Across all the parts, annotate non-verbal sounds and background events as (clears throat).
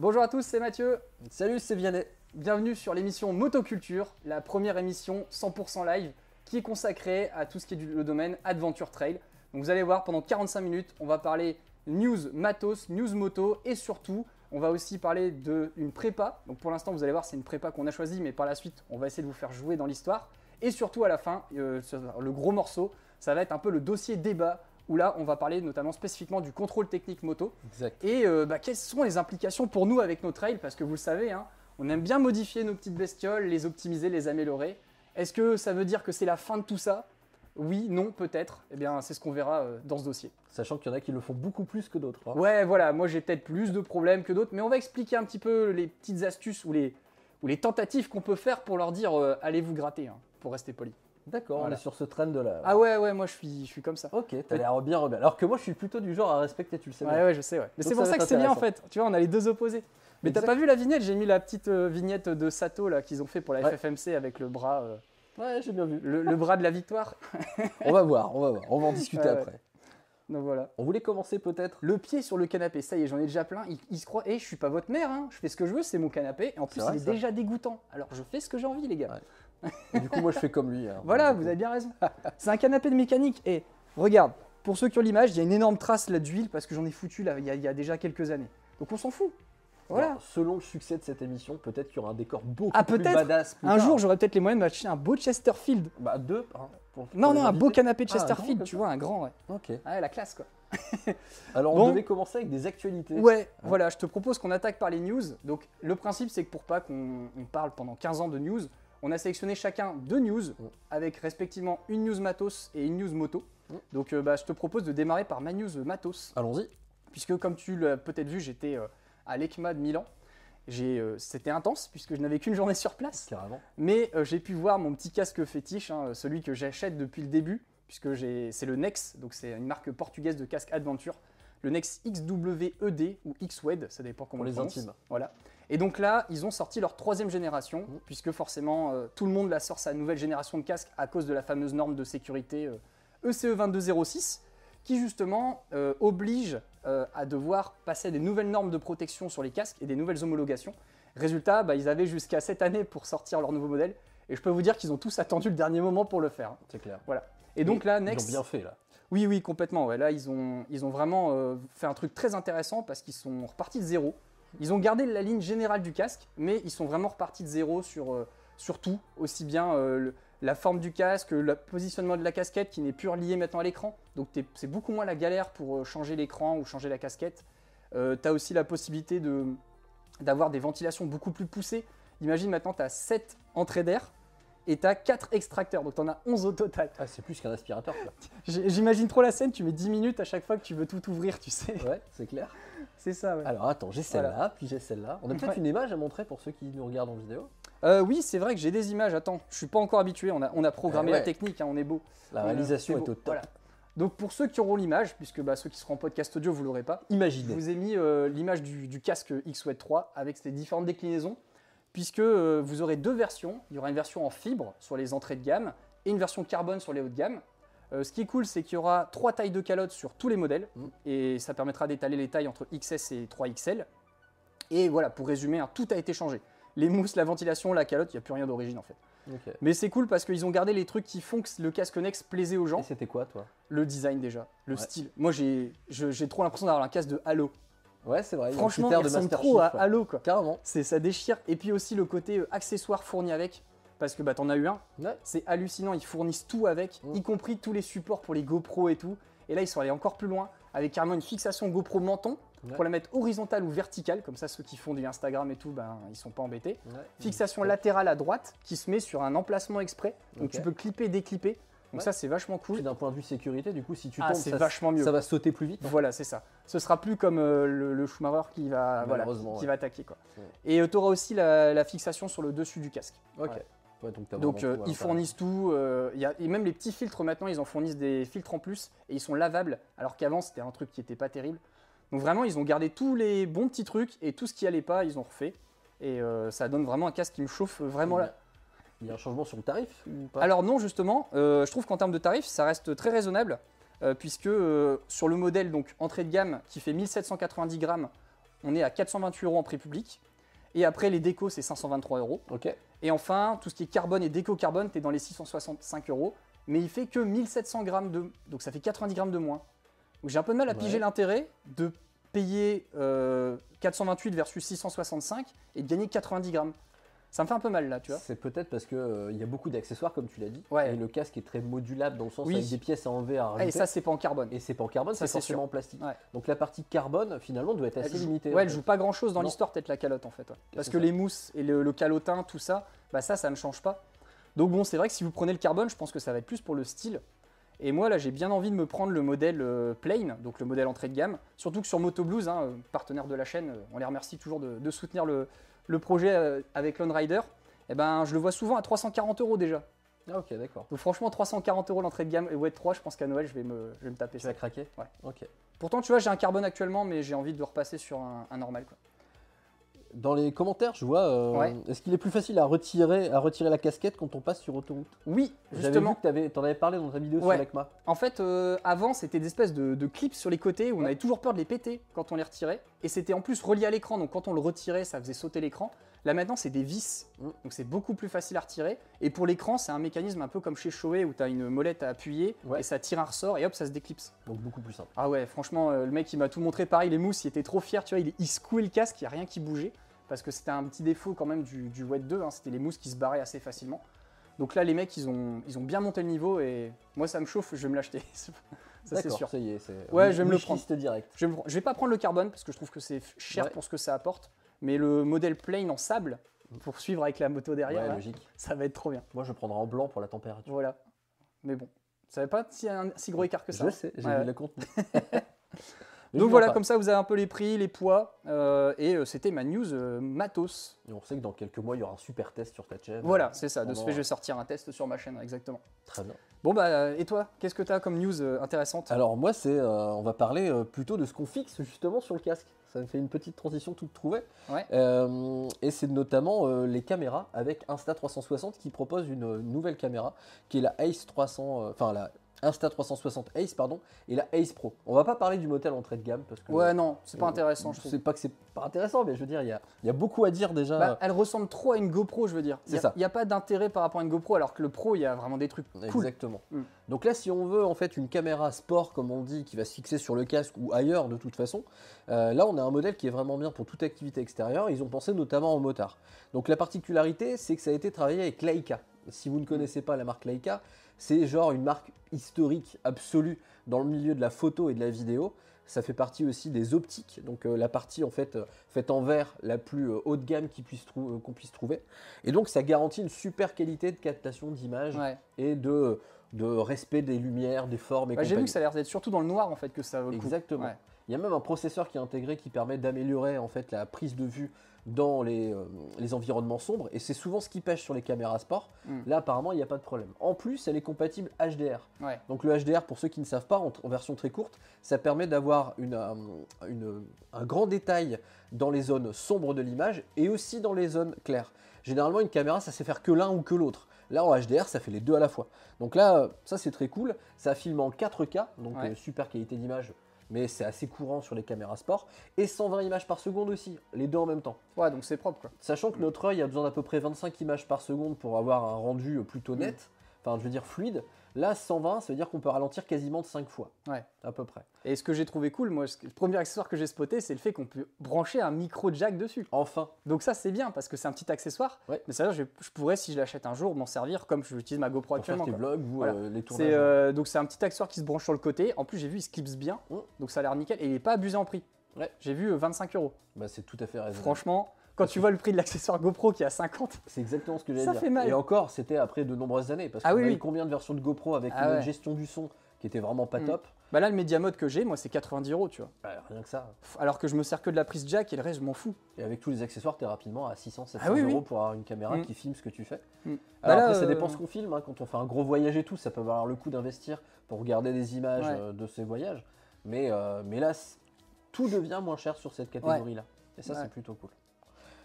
Bonjour à tous, c'est Mathieu. Salut, c'est Vianney. Bienvenue sur l'émission Motoculture, la première émission 100% live qui est consacrée à tout ce qui est du, domaine Adventure Trail. Donc vous allez voir, pendant 45 minutes, on va parler news matos, news moto et surtout, on va aussi parler d'une prépa. Donc pour l'instant, vous allez voir, c'est une prépa qu'on a choisie, mais par la suite, on va essayer de vous faire jouer dans l'histoire. Et surtout, à la fin, euh, le gros morceau, ça va être un peu le dossier débat où là, on va parler notamment spécifiquement du contrôle technique moto. Exact. Et euh, bah, quelles sont les implications pour nous avec nos trails? Parce que vous le savez, hein, on aime bien modifier nos petites bestioles, les optimiser, les améliorer. Est-ce que ça veut dire que c'est la fin de tout ça? Oui, non, peut-être. Eh bien, c'est ce qu'on verra euh, dans ce dossier. Sachant qu'il y en a qui le font beaucoup plus que d'autres. hein. Ouais, voilà, moi j'ai peut-être plus de problèmes que d'autres, mais on va expliquer un petit peu les petites astuces ou les, ou les tentatives qu'on peut faire pour leur dire euh, allez vous gratter, hein, pour rester poli. D'accord, Voilà. on est sur ce trend de là. Ah ouais, ouais, moi je suis, je suis comme ça. Ok, t'as l'air bien rebelle. Alors que moi, je suis plutôt du genre à respecter, tu le sais Ouais, bien. ouais, je sais, ouais. Mais c'est pour ça que c'est bien en fait. Tu vois, on a les deux opposés. Mais t'as pas vu la vignette? J'ai mis la petite euh, vignette de Sato là qu'ils ont fait pour la Ouais. FFMC avec le bras, euh, Ouais, j'ai bien vu. le, le bras de la victoire. (laughs) On va voir, on va voir. On va en discuter Ouais, après. Donc voilà. On voulait commencer peut-être. Le pied sur le canapé, ça y est, j'en ai déjà plein. Il, il se croit, et je suis pas votre mère, hein. je fais ce que je veux, c'est mon canapé. Et en plus, vrai, il est ça. déjà dégoûtant. Alors je fais ce que j'ai envie, les gars. Ouais. Et du coup, moi, je fais comme lui. hein. Voilà, vous avez bien raison. C'est un canapé de mécanique. Et regarde, pour ceux qui ont l'image, il y a une énorme trace là d'huile parce que j'en ai foutu là, il y, a, il y a déjà quelques années. Donc on s'en fout. Voilà. alors, selon le succès de cette émission, peut-être qu'il y aura un décor beaucoup Ah, plus peut-être. badass. plus Un tard. jour, j'aurai peut-être les moyens de m'acheter un beau Chesterfield. Bah, deux. hein, pour- Non, pour non, un beau canapé Ah, un grand Chesterfield, tu vois, un grand, ouais. Ok. Ah ouais, la classe, quoi. (laughs) Alors, Bon. on devait commencer avec des actualités. Ouais, voilà, je te propose qu'on attaque par les news. Donc, le principe, c'est que pour pas qu'on on parle pendant 15 ans de news, on a sélectionné chacun deux news avec respectivement une news matos et une news moto. Mm. Donc, euh, bah, je te propose de démarrer par ma news matos, Allons-y. puisque comme tu l'as peut-être vu, j'étais euh, à l'ECMA de Milan. Euh, C'était intense puisque je n'avais qu'une journée sur place. Carrément. Mais j'ai pu voir mon petit casque fétiche, hein, celui que j'achète depuis le début, puisque c'est le Nex, donc c'est une marque portugaise de casque aventure. Le Nex XWED ou XWED, ça dépend comment Pour on le les prononce. intimes. Voilà. Et donc là, ils ont sorti leur troisième génération, Mhm. puisque forcément euh, tout le monde la sort sa nouvelle génération de casque à cause de la fameuse norme de sécurité euh, ECE 2206, qui justement euh, oblige euh, à devoir passer des nouvelles normes de protection sur les casques et des nouvelles homologations. Résultat, bah, ils avaient jusqu'à cette année pour sortir leur nouveau modèle, et je peux vous dire qu'ils ont tous attendu le dernier moment pour le faire. hein. C'est clair. Et donc là, Ils Next, ont bien fait là. oui, oui, complètement. Ouais. Là, ils ont, ils ont vraiment euh, fait un truc très intéressant parce qu'ils sont repartis de zéro. Ils ont gardé la ligne générale du casque, mais ils sont vraiment repartis de zéro sur, euh, sur tout, aussi bien euh, le- la forme du casque, le positionnement de la casquette qui n'est plus relié maintenant à l'écran. Donc c'est beaucoup moins la galère pour euh, changer l'écran ou changer la casquette. tu as aussi la possibilité de- d'avoir des ventilations beaucoup plus poussées. Imagine maintenant, tu as 7 entrées d'air et tu as 4 extracteurs, donc tu en as 11 au total. Ah, c'est plus qu'un aspirateur. J'imagine trop la scène, tu mets 10 minutes à chaque fois que tu veux tout ouvrir, tu sais. Ouais, c'est clair. C'est ça, ouais. Alors attends, j'ai celle-là, puis j'ai celle-là. On a peut-être Ouais. une image à montrer pour ceux qui nous regardent en vidéo? Euh, oui, c'est vrai que j'ai des images. Attends, je suis pas encore habitué. On a, on a programmé ouais. la technique, hein, on est beau. La a- réalisation est beau. au top. Voilà. Donc pour ceux qui auront l'image, puisque bah, ceux qui seront en podcast audio, vous l'aurez pas, je Imaginez. vous ai mis euh, l'image du, du casque X-Wed 3 avec ses différentes déclinaisons, puisque euh, vous aurez deux versions. Il y aura une version en fibre sur les entrées de gamme et une version carbone sur les hauts de gamme. Euh, ce qui est cool, c'est qu'il y aura trois tailles de calotte sur tous les modèles Mm. et ça permettra d'étaler les tailles entre XS et 3XL. Et voilà, pour résumer, hein, tout a été changé. Les mousses, la ventilation, la calotte, il n'y a plus rien d'origine en fait. Mais c'est cool parce qu'ils ont gardé les trucs qui font que le casque Nex plaisait aux gens. Et c'était quoi, toi? Le design déjà, le Ouais. style. Moi j'ai trop l'impression d'avoir un casque de Halo. Ouais, c'est vrai. Franchement, il ressemble trop à Chief. Halo quoi. Carrément. C'est ça déchire. Et puis aussi le côté euh, accessoire fourni avec. Parce que bah t'en as eu un, Ouais. c'est hallucinant, ils fournissent tout avec, Mm. y compris tous les supports pour les GoPro et tout. Et là ils sont allés encore plus loin, avec carrément une fixation GoPro menton, Ouais. pour la mettre horizontale ou verticale, comme ça ceux qui font du Instagram et tout, ben ils sont pas embêtés. Ouais. Fixation latérale à droite, qui se met sur un emplacement exprès, donc tu peux clipper, déclipper. Donc Ouais. ça c'est vachement cool. d'un point de vue sécurité, du coup, si tu Ah, tombes, c'est ça, vachement mieux. ça va sauter plus vite. Voilà, c'est ça. Ce sera plus comme euh, le, le Schumacher qui va, voilà, qui ouais. va attaquer. Quoi. Ouais. Et tu auras aussi la, la fixation sur le dessus du casque. Ok. Ouais. Donc euh, ils fournissent tout. euh, y a, et même les petits filtres maintenant, ils en fournissent des filtres en plus et ils sont lavables. Alors qu'avant, c'était un truc qui n'était pas terrible. Donc vraiment, ils ont gardé tous les bons petits trucs et tout ce qui allait pas, ils ont refait. Et euh, ça donne vraiment un casque qui me chauffe vraiment là. Il y a un changement sur le tarif ou pas? Alors non, justement, je trouve qu'en termes de tarifs, ça reste très raisonnable, puisque sur le modèle donc entrée de gamme qui fait 1790 grammes, on est à 428 euros en prix public. Et après, les décos, c'est 523 euros. Ok. Et enfin, tout ce qui est carbone et déco carbone, tu es dans les 665 euros. Mais il fait que 1700 grammes de. Donc ça fait 90 grammes de moins. Donc j'ai un peu de mal à Ouais. piger l'intérêt de payer euh, 428 versus 665 et de gagner 90 grammes. Ça me fait un peu mal là, tu vois. C'est peut-être parce qu'il y a beaucoup d'accessoires, comme tu l'as dit. Ouais. Et le casque est très modulable dans le sens Oui. avec des pièces à enlever, à Ah, et ça, c'est pas en carbone. Et c'est pas en carbone, c'est forcément sûr. en plastique. Ouais. Donc la partie carbone, finalement, doit être assez elle joue, limitée. ouais, elle fait. joue pas grand chose dans l'histoire, peut-être la calotte en fait. Parce que ça. les mousses et le, le calotin, tout ça, bah ça, ça ne change pas. Donc bon, c'est vrai que si vous prenez le carbone, je pense que ça va être plus pour le style. Et moi, là, j'ai bien envie de me prendre le modèle euh, plain, donc le modèle entrée de gamme. Surtout que sur Moto Blues, hein, euh, partenaire de la chaîne, euh, on les remercie toujours de, de soutenir le, le projet euh, avec Lone Rider. Et ben, je le vois souvent à 340 euros déjà. Ah, ok, d'accord. Donc franchement, 340 euros l'entrée de gamme et Wet 3, je pense qu'à Noël, je vais me, je vais me taper Tu ça. vas craquer Ouais. Ok. Pourtant, tu vois, j'ai un carbone actuellement, mais j'ai envie de repasser sur un, un normal. Quoi. Dans les commentaires, je vois. euh, Ouais. Est-ce qu'il est plus facile à retirer, à retirer la casquette quand on passe sur autoroute? Oui, J'avais justement. que t'avais- t'en avais parlé dans ta vidéo Ouais. sur l'ECMA. En fait, euh, avant, c'était des espèces de, de clips sur les côtés où on avait toujours peur de les péter quand on les retirait. Et c'était en plus relié à l'écran, donc quand on le retirait, ça faisait sauter l'écran. Là maintenant, c'est des vis, Mm. donc c'est beaucoup plus facile à retirer. Et pour l'écran, c'est un mécanisme un peu comme chez Shoei où tu as une molette à appuyer Ouais. et ça tire un ressort et hop, ça se déclipse. Donc beaucoup plus simple. Ah ouais, franchement, euh, le mec il m'a tout montré. Pareil, les mousses, il était trop fier, tu vois, il, il secouait le casque, il n'y a rien qui bougeait. Parce que c'était un petit défaut quand même du, du Wet 2, hein, c'était les mousses qui se barraient assez facilement. Donc là, les mecs, ils ont, ils ont bien monté le niveau et moi, ça me chauffe, je vais me l'acheter. (laughs) ça, c'est sûr. Ça y est, c'est. Ouais, je vais me le wishlist direct. Je vais, me- je vais pas prendre le carbone parce que je trouve que c'est cher Ouais. pour ce que ça apporte. Mais le modèle plain en sable, pour suivre avec la moto derrière, Ouais, là, logique. ça va être trop bien. Moi, je prendrai en blanc pour la température. Voilà. Mais bon, ça va pas si un si gros écart que ça. Je sais, j'ai Ouais, vu le. (laughs) Mais Donc voilà, pas. comme ça vous avez un peu les prix, les poids, euh, et euh, c'était ma news euh, matos. Et on sait que dans quelques mois, il y aura un super test sur ta chaîne. Voilà, c'est ça. De ce fait, je vais sortir un test sur ma chaîne, exactement. Très bien. Bon bah, et toi, qu'est-ce que tu as comme news intéressante? Alors moi, c'est, on va parler plutôt de ce qu'on fixe justement sur le casque. Ça me fait une petite transition toute trouvée. Ouais. Euh, et c'est notamment euh, les caméras avec Insta360 qui propose une euh, nouvelle caméra qui est la Ace 300, euh, enfin la Insta360 Ace pardon, et la Ace Pro. On va pas parler du modèle entrée de gamme parce que Ouais, non, c'est pas euh, intéressant, je trouve. C'est pas que c'est pas intéressant, mais je veux dire, il y a, il y a beaucoup à dire déjà. Bah, elle ressemble trop à une GoPro, je veux dire. C'est Il ça. n'y a, pas d'intérêt par rapport à une GoPro, alors que le Pro, il y a vraiment des trucs cool. Exactement. Mm. Donc là, si on veut en fait une caméra sport, comme on dit, qui va se fixer sur le casque ou ailleurs de toute façon, euh, là on a un modèle qui est vraiment bien pour toute activité extérieure. Ils ont pensé notamment au motard. Donc la particularité, c'est que ça a été travaillé avec Leica. Si vous ne connaissez pas la marque Leica, c'est genre une marque historique absolue dans le milieu de la photo et de la vidéo. Ça fait partie aussi des optiques, donc euh, la partie en fait euh, faite en verre la plus euh, haut de gamme qui puisse trou- qu'on puisse trouver. Et donc ça garantit une super qualité de captation d'image Ouais. et de, de respect des lumières, des formes et Bah, J'ai vu que ça a l'air d'être surtout dans le noir en fait que ça vaut le coup. Exactement. Ouais. Il y a même un processeur qui est intégré qui permet d'améliorer en fait la prise de vue dans les, euh, les environnements sombres et c'est souvent ce qui pêche sur les caméras sport. Mm. Là apparemment il n'y a pas de problème. En plus elle est compatible HDR. Ouais. Donc le HDR pour ceux qui ne savent pas en, en version très courte ça permet d'avoir une, euh, une- un grand détail dans les zones sombres de l'image et aussi dans les zones claires. Généralement une caméra ça sait faire que l'un ou que l'autre. Là en HDR ça fait les deux à la fois. Donc là euh, ça c'est très cool. Ça filme en 4K donc Ouais. super qualité d'image mais c'est assez courant sur les caméras sport, et 120 images par seconde aussi, les deux en même temps. Ouais, donc c'est propre quoi. Sachant que notre œil a besoin d'à peu près 25 images par seconde pour avoir un rendu plutôt Mm. net, enfin je veux dire fluide. Là, 120, ça veut dire qu'on peut ralentir quasiment de 5 fois, Ouais. à peu près. Et ce que j'ai trouvé cool, moi, le premier accessoire que j'ai spoté, c'est le fait qu'on peut brancher un micro jack dessus. Enfin, Donc ça c'est bien parce que c'est un petit accessoire. Ouais. Mais ça, je, je pourrais, si je l'achète un jour, m'en servir comme j'utilise ma GoPro pour faire actuellement. tes quoi. vlogs ou Voilà. euh, les tournages. Euh, donc c'est un petit accessoire qui se branche sur le côté. En plus j'ai vu il se clipse bien, Mm. donc ça a l'air nickel et il est pas abusé en prix. Ouais. J'ai vu euh, 25 euros. Bah, c'est tout à fait raisonnable. Franchement, quand tu vois le prix de l'accessoire GoPro qui est à 50, C'est exactement ce que j'allais Ça dire. fait mal. Et encore, c'était après de nombreuses années, parce Ah qu'on oui, a eu oui. combien de versions de GoPro avec Ah une ouais. gestion du son qui était vraiment pas Mm. top. bah là le Media Mode que j'ai, moi c'est 90 euros, tu vois. Bah, rien que ça. Alors que je me sers que de la prise jack et le reste je m'en fous. Et avec tous les accessoires, tu es rapidement à 600, 700 Ah oui, oui. euros pour avoir une caméra Mm. qui filme ce que tu fais. Mm. Alors Bah là, après, ça euh, dépend ce qu'on filme. hein. Quand on fait un gros voyage et tout, ça peut valoir le coup d'investir pour regarder des images Ouais. euh, de ces voyages. Mais, euh, mais là, tout devient moins cher sur cette catégorie-là. Et ça, Ouais. c'est plutôt cool.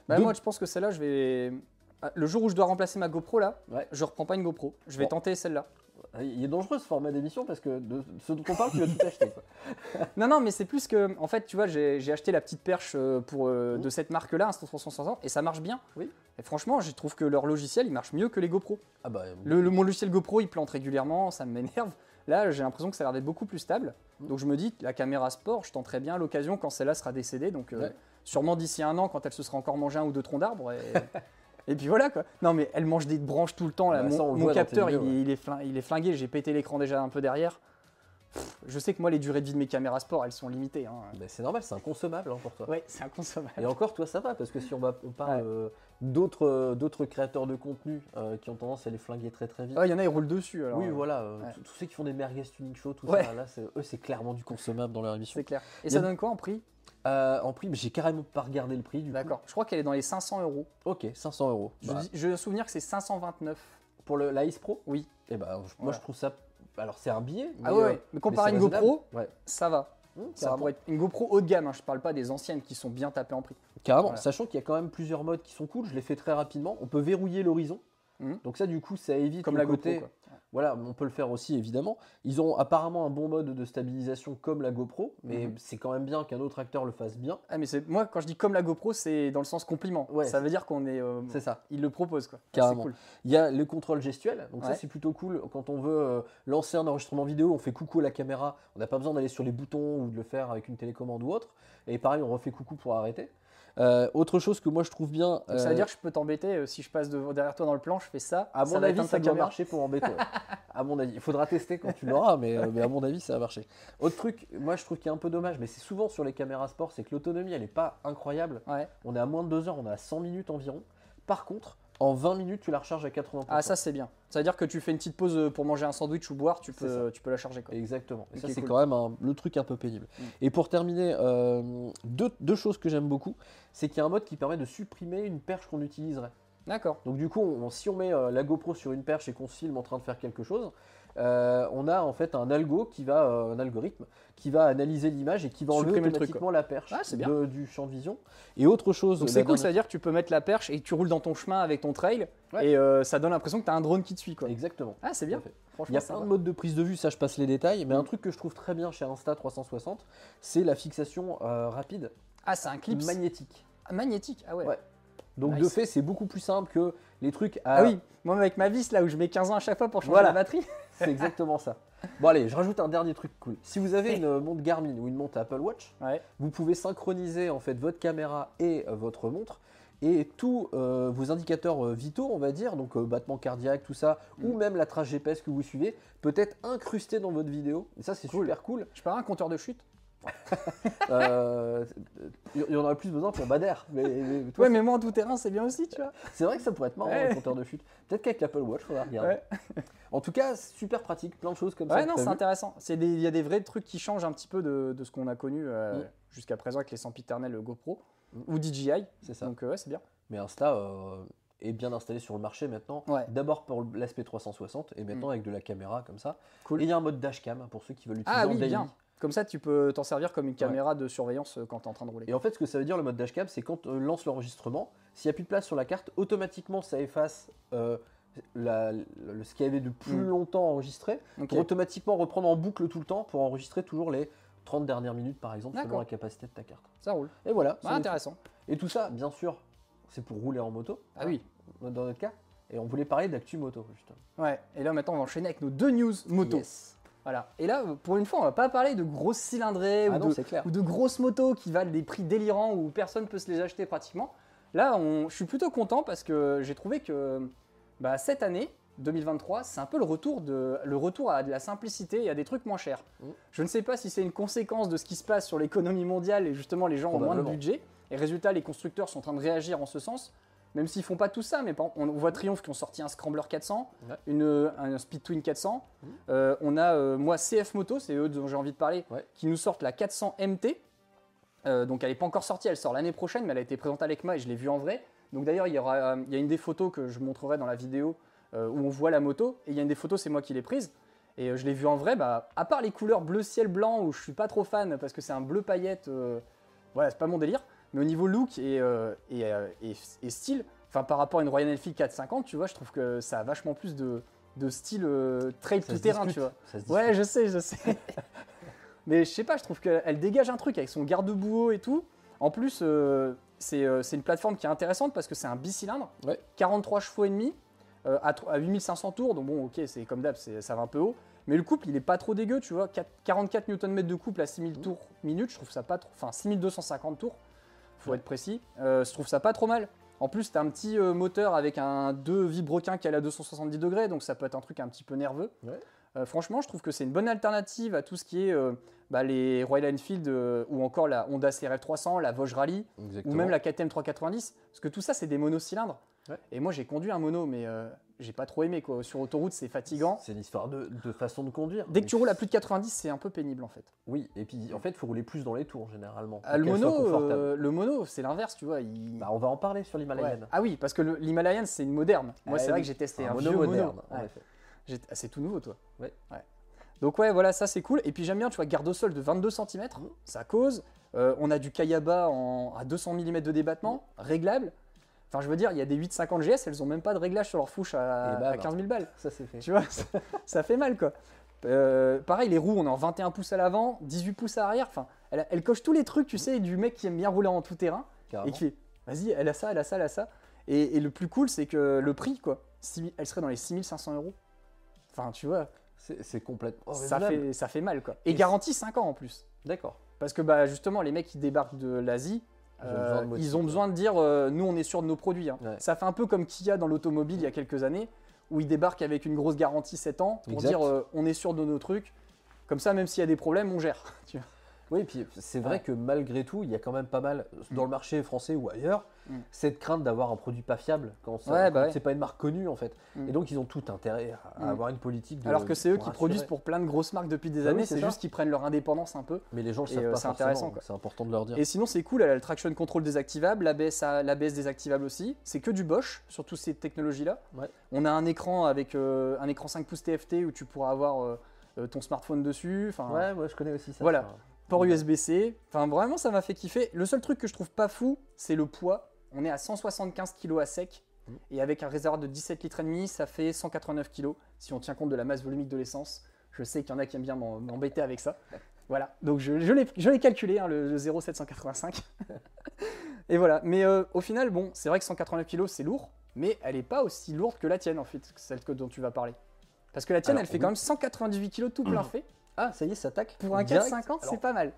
Bah moi je pense que celle-là je vais. Ah, Le jour où je dois remplacer ma GoPro là, Ouais. je reprends pas une GoPro. Je vais Bon. tenter celle-là. Il est dangereux ce format d'émission parce que de ce dont on parle, tu vas tout acheter. quoi. (laughs) Non, non, mais c'est plus que, en fait, tu vois, j'ai j'ai acheté la petite perche euh, pour, euh, Mhm. de cette marque-là, Insta360, et ça marche bien. Oui. Et franchement, je trouve que leur logiciel, il marche mieux que les GoPro. Ah bah, Le, le- mon logiciel GoPro, il plante régulièrement, ça m'énerve. Là, j'ai l'impression que ça a l'air d'être beaucoup plus stable. Mhm. Donc je me dis, la caméra sport, je tenterai bien l'occasion quand celle-là sera décédée. Donc euh, Ouais. Sûrement d'ici un an, quand elle se sera encore mangé un ou deux troncs d'arbres. Et, (laughs) et puis voilà quoi. Non, mais elle mange des branches tout le temps. Là. Bah, mon capteur, il, vidéos, est- il est flin- il est flingué. J'ai pété l'écran déjà un peu derrière. Pff, Je sais que moi, les durées de vie de mes caméras sport, elles sont limitées. hein. bah, c'est normal, c'est inconsommable hein, pour toi. Ouais, c'est inconsommable. Et encore, toi, ça va, parce que si on, va, on parle Ouais. euh, d'autres euh, d'autres créateurs de contenu euh, qui ont tendance à les flinguer très très vite. Il y en a, ils roulent dessus. Alors, oui, voilà, ouais. tous- ceux qui font des merguez tuning show, tout ça, là, c'est- eux, c'est clairement du consommable dans leur émission. C'est clair. Et ça donne quoi en prix? Euh, en prix, mais j'ai carrément pas regardé le prix du coup. D'accord. Je crois qu'elle est dans les 500 euros. Ok, 500 euros. Je, Bah, dis- je me souvenir que c'est 529. pour le l'Ice Pro? Oui. Eh ben, je- moi, Voilà. je trouve ça. Alors, c'est un billet. Ah mais, ouais, euh, ouais. mais comparé à c'est une raisonnable. GoPro, Ouais. ça va. Mmh, Ça carrément. pourrait être une GoPro haut de gamme, hein, je parle pas des anciennes qui sont bien tapées en prix. Carrément, Voilà. sachant qu'il y a quand même plusieurs modes qui sont cool, je l'ai fait très rapidement. On peut verrouiller l'horizon. Mhm. Donc ça du coup ça évite Comme le la côté GoPro. Voilà on peut le faire aussi évidemment ils ont apparemment un bon mode de stabilisation comme la GoPro mais Mhm. c'est quand même bien qu'un autre acteur le fasse bien Ah mais c'est moi quand je dis comme la GoPro, c'est dans le sens compliment. Ouais. Ça veut dire qu'on est. euh, c'est ça il le propose quoi. Ah, Carrément. C'est cool. il y a le contrôle gestuel donc ça c'est plutôt cool quand on veut euh, lancer un enregistrement vidéo on fait coucou à la caméra on n'a pas besoin d'aller sur les boutons ou de le faire avec une télécommande ou autre et pareil on refait coucou pour arrêter Euh, autre chose que moi je trouve bien ça euh, veut dire que je peux t'embêter euh, si je passe de- derrière toi dans le plan, je fais ça. À ça mon avis, ça doit marcher pour embêter. ouais. (laughs) à mon avis, il faudra tester quand tu l'auras, mais, euh, mais à mon avis, ça va marcher. Autre truc, moi je trouve qu'il est un peu dommage, mais c'est souvent sur les caméras sport, c'est que l'autonomie, elle n'est pas incroyable. Ouais. On est à moins de 2 heures, on est à 100 minutes environ. Par contre, en 20 minutes, tu la recharges à 80%. Ah ça c'est bien. Ça veut dire que tu fais une petite pause euh, pour manger un sandwich ou boire, tu peux, tu peux la charger quoi. Exactement. Et ça, c'est cool. quand même un- le truc un peu pénible. Mm. Et pour terminer, euh, deux, deux choses que j'aime beaucoup, c'est qu'il y a un mode qui permet de supprimer une perche qu'on utiliserait. D'accord. Donc du coup, on- si on met euh, la GoPro sur une perche et qu'on filme en train de faire quelque chose, euh, on a en fait un algo qui va, euh, un algorithme qui va analyser l'image et qui va enlever automatiquement la perche Ah, c'est bien. de- du champ de vision. Et autre chose, c'est cool, dernière- ça veut dire que tu peux mettre la perche et tu roules dans ton chemin avec ton trail Ouais. et euh, ça donne l'impression que tu as un drone qui te suit quoi. Exactement. Ah c'est bien. fait. Franchement, Il y a plein de modes de prise de vue, ça je passe les détails, mais un Mm. truc que je trouve très bien chez Insta360, c'est la fixation rapide Ah c'est un clip magnétique. magnétique. Ah ouais. Ouais. Donc Nice. de fait, c'est beaucoup plus simple que les trucs à... Ah oui, moi avec ma vis là où je mets 15 ans à chaque fois pour changer Voilà. la batterie. (laughs) C'est exactement ça. Bon allez, je rajoute un dernier truc cool. Si vous avez une montre Garmin ou une montre Apple Watch, Ouais. vous pouvez synchroniser en fait votre caméra et euh, votre montre et tous euh, vos indicateurs euh, vitaux, on va dire, donc euh, battement cardiaque, tout ça, Mm. ou même la trace GPS que vous suivez, peut être incrusté dans votre vidéo. Et ça, c'est Cool. super cool. Je parle un compteur de chute. Euh, Il y en aurait plus besoin pour Bader. Mais, mais toi, Ouais, mais moi en tout terrain, c'est bien aussi, tu vois. c'est vrai que ça pourrait être marrant, Ouais. le compteur de chute. Peut-être qu'avec l'Apple Watch, faudra regarder. Ouais, En tout cas, super pratique, plein de choses comme ça. ouais non, c'est intéressant. Il y a des vrais trucs qui changent un petit peu de, de ce qu'on a connu euh, Mm. jusqu'à présent avec les sempiternels GoPro Mm. ou DJI. C'est ça. Donc euh, ouais, c'est bien. Mais Insta euh, est bien installé sur le marché maintenant. Ouais. D'abord pour l'aspect 360 et maintenant Mm. avec de la caméra comme ça. Cool. Et il y a un mode dashcam pour ceux qui veulent l'utiliser Ah en oui, daily. bien. Comme ça, tu peux t'en servir comme une caméra de surveillance euh, quand tu es en train de rouler. Et en fait, ce que ça veut dire le mode dashcam, c'est quand on lance l'enregistrement, s'il n'y a plus de place sur la carte, automatiquement ça efface euh, la- le- ce qui avait de plus Mm. longtemps enregistré pour automatiquement reprendre en boucle tout le temps pour enregistrer toujours les 30 dernières minutes par exemple selon la capacité de ta carte. Ça roule. Et voilà. le intéressant. Et tout ça, bien sûr, c'est pour rouler en moto. Ah hein, oui. Dans notre cas. Et on voulait parler d'actu moto justement. Ouais. Et là, maintenant, on va enchaîner avec nos deux news moto. Yes. Voilà. Et là, pour une fois, on va pas parler de grosses cylindrées Ah ou, non, de, ou grosses motos qui valent des prix délirants où personne peut se les acheter pratiquement. Là, on- je suis plutôt content parce que j'ai trouvé que bah, cette année, 2023, c'est un peu le retour, de, le retour à de la simplicité et à des trucs moins chers. Mm. Je ne sais pas si c'est une conséquence de ce qui se passe sur l'économie mondiale et justement les gens ont moins de budget. Et résultat, les constructeurs sont en train de réagir en ce sens. Même s'ils font pas tout ça, mais par exemple, on voit Triumph qui ont sorti un Scrambler 400, Ouais. une, un Speed Twin 400. Mhm. Euh, on a, euh, moi, CF Moto, c'est eux dont j'ai envie de parler, Ouais. qui nous sortent la 400 MT. Euh, donc elle n'est pas encore sortie, elle sort l'année prochaine, mais elle a été présentée avec moi et je l'ai vue en vrai. Donc d'ailleurs, il y, aura, euh, il y a une des photos que je montrerai dans la vidéo où on voit la moto, et il y a une des photos, c'est moi qui l'ai prise. Et je l'ai vue en vrai, bah, à part les couleurs bleu ciel blanc où je suis pas trop fan parce que c'est un bleu paillette, voilà, c'est pas mon délire. Mais au niveau look et, euh, et, euh, et- et style, enfin par rapport à une Royal Enfield 450, tu vois, je trouve que ça a vachement plus de, de style euh, trail tout terrain, discute, tu vois. Ouais, je sais, je sais. (laughs) Mais je sais pas, je trouve qu'elle dégage un truc avec son garde-boue et tout. En plus, euh, c'est euh, une plateforme qui est intéressante parce que c'est un bicylindre, Ouais. 43 chevaux et demi, euh, à, à 8500 tours. Donc bon, ok, c'est comme d'hab, ça va un peu haut. Mais le couple, il est pas trop dégueu, tu vois. 4 44 Nm de couple à 6000 tours minutes, je trouve ça pas trop. Enfin, 6250 tours, faut être précis. Euh, je trouve ça pas trop mal. En plus, t'as un petit euh, moteur avec un 2 vibrequin qui est à 270 degrés, donc ça peut être un truc un petit peu nerveux. Ouais. Euh, franchement, je trouve que c'est une bonne alternative à tout ce qui est euh, bah, les Royal Enfield euh, ou encore la Honda CRF 300, la Vosges Rally Exactement. ou même la KTM 390. Parce que tout ça, c'est des monocylindres. Ouais. Et moi, j'ai conduit un mono, mais euh, j'ai pas trop aimé. Quoi. Sur autoroute, c'est fatigant. C'est une histoire de, de façon de conduire. Dès que tu roules à plus de 90, c'est un peu pénible en fait. Oui, et puis en fait, il faut rouler plus dans les tours généralement. Ah, le, mono, euh, le mono, c'est l'inverse, tu vois. il- Bah, on va en parler sur Ouais. l'Himalayan. Ah oui, parce que l'Himalayan, c'est une moderne. Moi, Ah c'est oui, vrai que j'ai testé un, un mono vieux moderne, mono. Ouais. ah, c'est tout nouveau, toi. Ouais. Donc ouais, voilà, ça c'est cool. Et puis j'aime bien, tu vois, garde au sol de 22 cm, Mhm. ça cause. Euh, on a du Kayaba en, à 200 mm de débattement, réglable. Enfin, je veux dire, il y a des 850 GS, elles ont même pas de réglage sur leur fouche à, Et bam. à 15 000 balles. Ça c'est fait. Tu vois, ça, ça fait mal quoi. Euh, pareil, les roues, on est en 21 pouces à l'avant, 18 pouces à l'arrière. Enfin, elle, elle coche tous les trucs, tu sais, du mec qui aime bien rouler en tout terrain carrément. et qui vas-y, elle a ça, elle a ça, elle a ça. Et, et le plus cool, c'est que le prix, quoi, six- elle serait dans les 6500 euros. Enfin, tu vois, C'est complètement. ça, fait, ça fait mal, quoi. Et, Et garantie 5 ans en plus. D'accord. Parce que bah, justement, les mecs qui débarquent de l'Asie, Ils ont euh, besoin de motifs, ils ont quoi. besoin de dire euh, nous, on est sûr de nos produits. hein. Ouais. Ça fait un peu comme Kia dans l'automobile il y a quelques années, où ils débarquent avec une grosse garantie 7 ans pour Exact. dire euh, on est sûr de nos trucs. Comme ça, même s'il y a des problèmes, on gère. (laughs) tu vois. Oui, et puis c'est vrai Ouais. que malgré tout, il y a quand même pas mal, dans le marché français ou ailleurs, Mm. cette crainte d'avoir un produit pas fiable quand, Ouais, bah ouais. c'est pas une marque connue en fait. Mm. Et donc ils ont tout intérêt à, Mm. avoir une politique de. Alors que c'est eux qui produisent pour plein de grosses marques depuis des Bah années, c'est juste qu'ils prennent leur indépendance un peu. Mais les gens le savent euh, pas c'est intéressant, c'est important de leur dire. Et sinon, c'est cool, elle a le traction control désactivable, l'ABS, l'ABS désactivable aussi. C'est que du Bosch sur toutes ces technologies-là. Ouais. On a un écran avec euh, un écran 5 pouces TFT où tu pourras avoir euh, ton smartphone dessus. Enfin, Ouais, moi je connais aussi ça. Voilà. ça. Port. USB-C. Enfin, vraiment, ça m'a fait kiffer. Le seul truc que je trouve pas fou, c'est le poids. On est à 175 kg à sec. Mhm. Et avec un réservoir de 17 litres et demi, ça fait 189 kg. Si on tient compte de la masse volumique de l'essence, je sais qu'il y en a qui aiment bien m'embêter avec ça. Voilà, donc je, l'ai- je l'ai calculé, hein, le, le 0,785. (laughs) et voilà, mais euh, au final, bon, c'est vrai que 189 kg, c'est lourd, mais elle n'est pas aussi lourde que la tienne, en fait, celle que, dont tu vas parler. Parce que la tienne, Alors, elle fait oui. quand même 198 kg tout plein (clears throat) fait. Ah, ça y est, ça attaque. Pour un Direct. 450, Alors, c'est pas mal.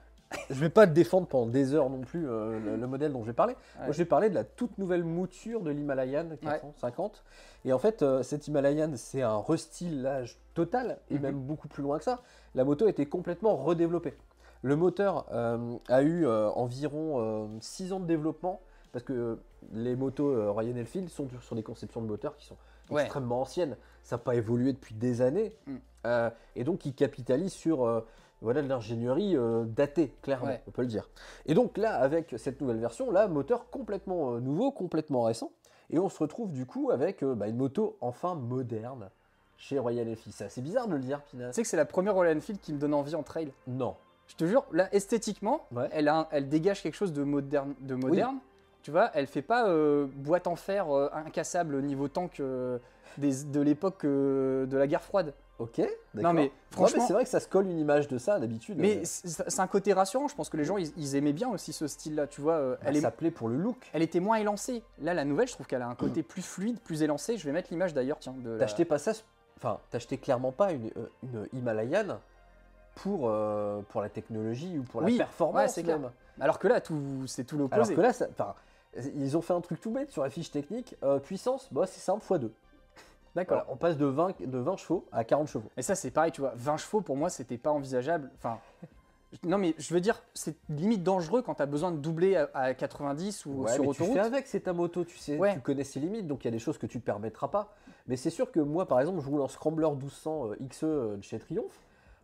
Je vais pas te défendre pendant des heures non plus euh, le, le modèle dont je vais parler. Moi, je vais parler de la toute nouvelle mouture de l'Himalayan 450. Et en fait, euh, cette Himalayan, c'est un restylage total et Mhm. même beaucoup plus loin que ça. La moto a été complètement redéveloppée. Le moteur euh, a eu euh, environ 6 ans de développement parce que les motos Royal Enfield sont sur des conceptions de moteurs qui sont Ouais. extrêmement anciennes. Ça n'a pas évolué depuis des années. Mm. Euh, et donc, ils capitalisent sur euh, voilà, de l'ingénierie euh, datée, clairement, Ouais. on peut le dire. Et donc là, avec cette nouvelle version, là, moteur complètement nouveau, complètement récent. Et on se retrouve du coup avec bah, une moto enfin moderne chez Royal Enfield. C'est assez bizarre de le dire, Pina. Tu sais que c'est la première Royal Enfield qui me donne envie en trail. Non. Je te jure, là, esthétiquement, Ouais. elle, a un- elle dégage quelque chose de moderne. De moderne. Tu vois, elle fait pas euh, boîte en fer euh, incassable niveau tank euh, des- de l'époque euh, de la guerre froide. Ok, d'accord. mais Ouais, franchement- c'est vrai que ça se colle une image de ça d'habitude. Mais c'est un côté rassurant. Je pense que les gens, ils, ils aimaient bien aussi ce style-là. Tu vois, bah, elle, plaît pour le look. elle était moins élancée. Là, la nouvelle, je trouve qu'elle a un côté plus fluide, plus élancé. Je vais mettre l'image d'ailleurs, tiens. la- T'achetais pas ça, enfin, t'achetais clairement pas une, une Himalayan pour, pour la technologie ou pour Oui, la performance ouais, clair. même. Alors que là, tout, c'est tout Alors l'opposé. que là, ça- enfin, ils ont fait un truc tout bête sur la fiche technique. Euh, puissance, bah, c'est simple, x2. D'accord. Voilà, on passe de 20, de 20 chevaux à 40 chevaux. Et ça, c'est pareil, tu vois. 20 chevaux, pour moi, c'était pas envisageable. Enfin, non, mais je veux dire, c'est limite dangereux quand tu as besoin de doubler à, à 90 ou Ouais, sur mais tu autoroute. fais avec, c'est ta moto, tu sais, Ouais. tu connais ses limites, donc il y a des choses que tu te permettras pas. Mais c'est sûr que moi, par exemple, je roule en Scrambler 1200 euh, XE euh, de chez Triumph,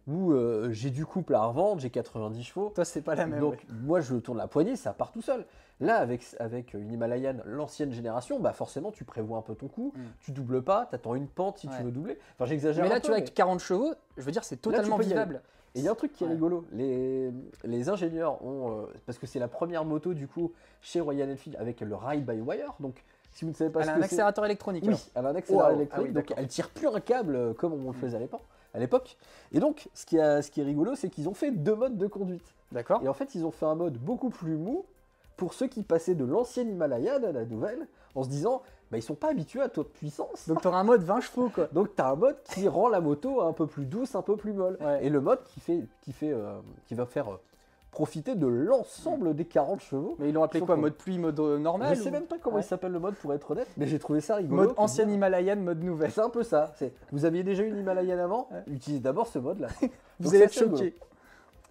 où euh, j'ai du couple à revendre, j'ai 90 chevaux. Toi, c'est pas la même. Donc ouais. moi je tourne la poignée, ça part tout seul. Là avec, avec une Himalayan, l'ancienne génération, bah forcément tu prévois un peu ton coup, Mm. tu doubles pas, t'attends une pente si Ouais. tu veux doubler. Enfin j'exagère Mais là, un tu peu, vois, avec 40 chevaux, je veux dire, c'est totalement aller. vivable. Et il y a un truc qui est Ouais. rigolo, les, les ingénieurs ont, euh, parce que c'est la première moto du coup chez Royal Enfield avec le ride by wire, donc Si vous ne savez pas Elle ce a que un c'est- accélérateur électronique. Oui, elle a un accélérateur Wow. électronique, Ah oui, donc elle tire plus un câble euh, comme on le faisait à l'époque. À l'époque. Et donc, ce qui, a- ce qui est rigolo, c'est qu'ils ont fait deux modes de conduite. D'accord. Et en fait, ils ont fait un mode beaucoup plus mou pour ceux qui passaient de l'ancienne Himalayan à la nouvelle, en se disant, bah, ils sont pas habitués à ta puissance. Donc, tu auras un mode 20 chevaux, quoi. Donc, tu as un mode qui rend la moto un peu plus douce, un peu plus molle. Ouais. Et le mode qui, fait, qui, fait, euh, qui va faire euh, profiter de l'ensemble des 40 chevaux. Mais ils l'ont appelé quoi pour- Mode pluie, mode euh, normal Je sais même pas comment Ouais. il s'appelle le mode pour être honnête, mais j'ai trouvé ça rigolo. Mode ancienne Himalayan, mode nouvelle. C'est un peu ça. c'est- Vous aviez déjà une Himalayan avant Ouais. Utilisez d'abord ce mode-là. (laughs) Vous Donc allez être choqués.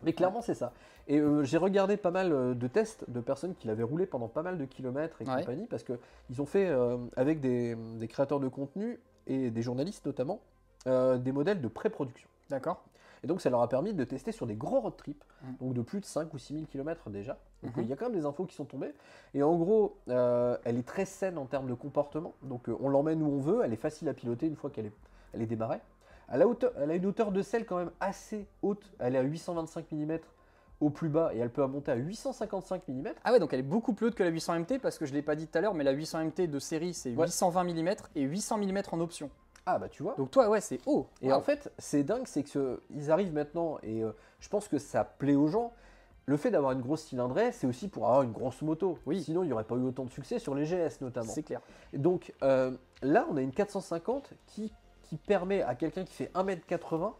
Mais clairement, c'est ça. Et euh, j'ai regardé pas mal euh, de tests de personnes qui l'avaient roulé pendant pas mal de kilomètres et Ouais. compagnie, parce qu'ils ont fait, euh, avec des, des créateurs de contenu et des journalistes notamment, euh, des modèles de pré-production. D'accord. Et donc, ça leur a permis de tester sur des gros road trips, Mm. donc de plus de 5 ou 6 000 km déjà. Donc, Mhm. il y a quand même des infos qui sont tombées. Et en gros, elle est très saine en termes de comportement. Donc, on l'emmène où on veut. Elle est facile à piloter une fois qu'elle est, elle est démarrée. Elle a, hauteur- elle a une hauteur de selle quand même assez haute. Elle est à 825 mm au plus bas et elle peut monter à 855 mm. Ah ouais, donc elle est beaucoup plus haute que la 800 MT parce que je l'ai pas dit tout à l'heure, mais la 800 MT de série c'est Ouais. 820 mm et 800 mm en option. Ah bah tu vois. Donc toi, ouais, c'est haut. Et en fait, c'est dingue, c'est que ils arrivent maintenant, et euh, je pense que ça plaît aux gens. Le fait d'avoir une grosse cylindrée, c'est aussi pour avoir une grosse moto. Oui. Sinon, il n'y aurait pas eu autant de succès sur les GS notamment. c'est clair. Et Donc euh, là, on a une 450 qui, qui permet à quelqu'un qui fait 1m80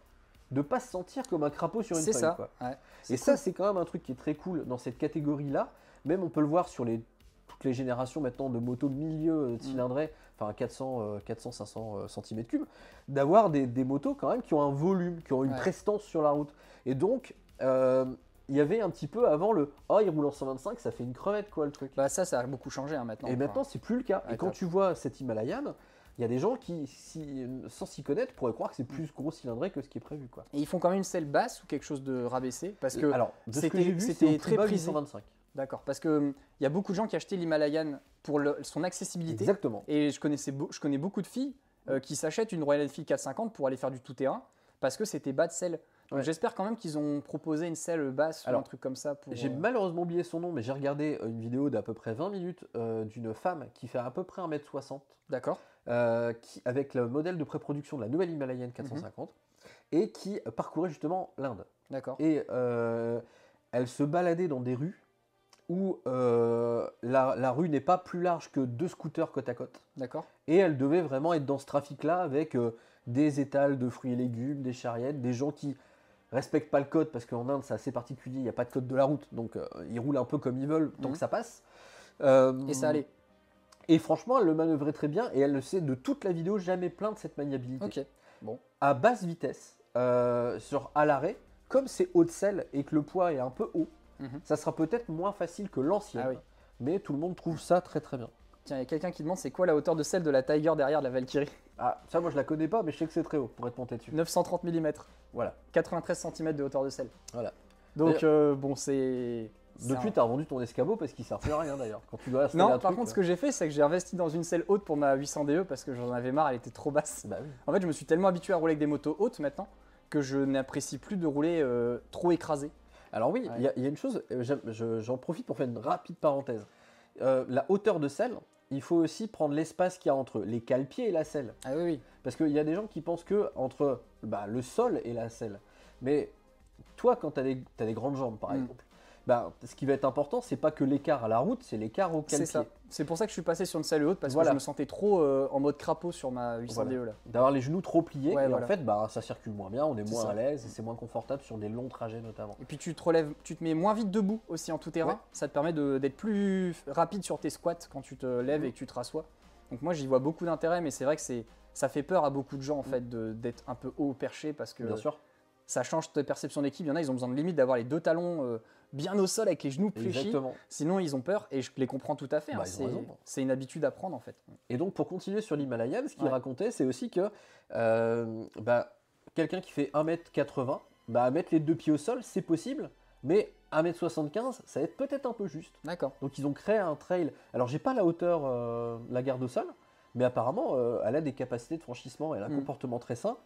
de pas se sentir comme un crapaud sur une C'est feuille. ça. quoi. ouais. Et ça, c'est quand même un truc qui est très cool dans cette catégorie-là. Même on peut le voir sur les, toutes les générations maintenant de motos milieu Mm. euh, cylindrées, enfin 400, euh, 400 500 euh, cm3, d'avoir des, des motos quand même qui ont un volume, qui ont une Ouais. prestance sur la route. Et donc, euh, il y avait un petit peu avant le « Oh, il roule en 125, ça fait une crevette quoi le truc ». Bah ça, ça a beaucoup changé hein, maintenant. Et Enfin, maintenant, c'est plus le cas. Ouais, et quand tu vois cette Himalayan, il y a des gens qui, si- sans s'y connaître, pourraient croire que c'est plus gros cylindré que ce qui est prévu. Quoi. Et ils font quand même une selle basse ou quelque chose de rabaissé? Parce que ce c'était- plus très prisé. 825. D'accord, parce que hum, il y a beaucoup de gens qui achetaient l'Himalayan pour le- son accessibilité. Exactement. Et je, connaissais je connais beaucoup de filles euh, qui s'achètent une Royal Enfield 450 pour aller faire du tout-terrain parce que c'était bas de selle. Donc Ouais. J'espère quand même qu'ils ont proposé une selle basse ou un truc comme ça pour. J'ai euh, malheureusement oublié son nom, mais j'ai regardé euh, une vidéo d'à peu près 20 minutes euh, d'une femme qui fait à peu près 1m60, D'accord. Euh, qui, avec le modèle de pré-production de la nouvelle Himalayan 450, et qui parcourait justement l'Inde. D'accord. Et euh, elle se baladait dans des rues où euh, la, la rue n'est pas plus large que deux scooters côte à côte. D'accord. Et elle devait vraiment être dans ce trafic-là avec des étals de fruits et légumes, des charrettes, des gens qui respectent pas le code parce qu'en Inde c'est assez particulier, il n'y a pas de code de la route, donc ils roulent un peu comme ils veulent tant Mhm. que ça passe. Et ça allait. Et franchement, elle le manœuvrait très bien et elle le sait de toute la vidéo jamais plaint de cette maniabilité. Ok. Bon. À basse vitesse, euh, sur à l'arrêt, comme c'est haut de selle et que le poids est un peu haut, Mhm. ça sera peut-être moins facile que l'ancienne. Ah oui. Mais tout le monde trouve ça très très bien. Tiens, il y a quelqu'un qui demande c'est quoi la hauteur de celle de la Tiger derrière de la Valkyrie? Ah, ça moi je la connais pas, mais je sais que c'est très haut pour être monté dessus. 930 mm, Voilà. 93 cm de hauteur de selle. Voilà. Donc euh, bon, c'est. Depuis, tu as revendu ton escabeau parce qu'il sert plus à rien d'ailleurs. Quand tu dois installer Non, par truc, contre, ce euh, que j'ai fait, c'est que j'ai investi dans une selle haute pour ma 800 DE parce que j'en avais marre, elle était trop basse. Bah oui. En fait, je me suis tellement habitué à rouler avec des motos hautes maintenant que je n'apprécie plus de rouler euh, trop écrasé. Alors oui, Ouais. il y a- il y, a une chose, euh, j'en profite pour faire une rapide parenthèse. Euh, la hauteur de selle, il faut aussi prendre l'espace qu'il y a entre les cale-pieds et la selle. Ah oui, oui. Parce qu'il y a des gens qui pensent que entre bah, le sol et la selle. Mais toi, quand tu as, des grandes jambes, par Mm. exemple, bah, ce qui va être important, c'est pas que l'écart à la route, c'est l'écart au C'est ça. C'est pour ça que je suis passé sur une selle haute parce Voilà. que je me sentais trop euh, en mode crapaud sur ma 800 Voilà. DE là. D'avoir les genoux trop pliés, Ouais, et voilà. en fait, bah, ça circule moins bien, on est moins ça. à l'aise, et c'est moins confortable sur des longs trajets notamment. Et puis tu te relèves, tu te mets moins vite debout aussi en tout terrain. Ouais. Ça te permet d'être plus rapide sur tes squats quand tu te lèves et que tu te rassois. Donc moi j'y vois beaucoup d'intérêt, mais c'est vrai que c'est ça fait peur à beaucoup de gens en fait de- d'être un peu haut perché parce que Bien sûr. Ça change ta perception d'équipe. Il y en a, ils ont besoin de limite d'avoir les deux talons euh, bien au sol avec les genoux fléchis. Exactement. Sinon ils ont peur et je les comprends tout à fait. hein. Bah, ils ont C'est- une habitude à prendre en fait. Et donc, pour continuer sur l'Himalayan, ce qu'il Ouais. racontait, c'est aussi que euh, bah, quelqu'un qui fait 1m80, bah, mettre les deux pieds au sol, c'est possible, mais 1m75, ça va être peut-être un peu juste. D'accord. Donc, ils ont créé un trail. Alors, j'ai pas la hauteur, euh, la garde au sol, mais apparemment, elle a des capacités de franchissement, elle a un Mm. comportement très sain.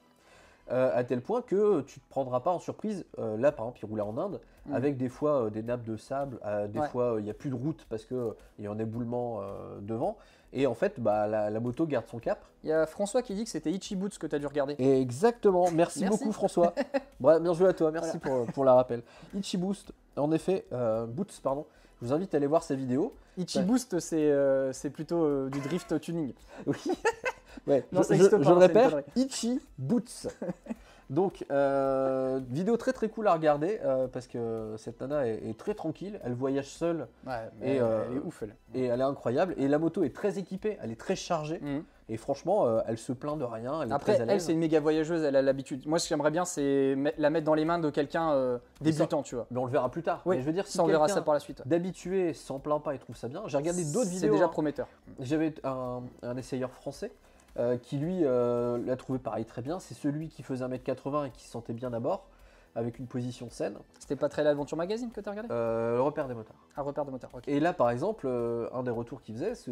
Euh, à tel point que tu te prendras pas en surprise. Euh, là, par exemple, il roulait en Inde Mm. avec des fois euh, des nappes de sable, des Ouais. fois il n'y a plus de route parce qu'il y a un éboulement devant. Et en fait, bah, la, la moto garde son cap. Il y a François qui dit que c'était Ichi Boots que tu as dû regarder. Et exactement, merci, Merci. beaucoup François. (laughs) Bref, bien joué à toi, merci pour, pour la rappel. Ichi Boost, en effet, Boots, pardon. Je vous invite à aller voir ses vidéos. Ichi Ouais. Boost, c'est plutôt du drift tuning. Oui. (laughs) ouais, Non, je, ça je- je pas, le c'est une répète. Ichi Boots. (laughs) Donc, euh, vidéo très très cool à regarder euh, parce que cette nana est, est très tranquille, elle voyage seule Ouais, Et, et euh, elle est ouf, elle. et elle est incroyable. Et la moto est très équipée, elle est très chargée Mhm. et franchement, euh, elle se plaint de rien. Elle est Après, très à elle, c'est une méga voyageuse, elle a l'habitude. Moi, ce que j'aimerais bien, c'est la mettre dans les mains de quelqu'un euh, débutant, tu vois. Mais on le verra plus tard. Oui, Mais je veux dire, si ça, on verra ça par la suite. d'habitué s'en plaint pas et trouve ça bien. J'ai regardé d'autres C'est vidéos. déjà hein. prometteur. J'avais un, un essayeur français euh, qui lui euh, l'a trouvé pareil très bien. C'est celui qui faisait 1m80 et qui se sentait bien à bord, avec une position saine. C'était pas très l'Aventure Magazine que tu as regardé? Euh, le repère des motards. Un repère de moteur, ok. Et là, par exemple, un des retours qu'il faisait, c'est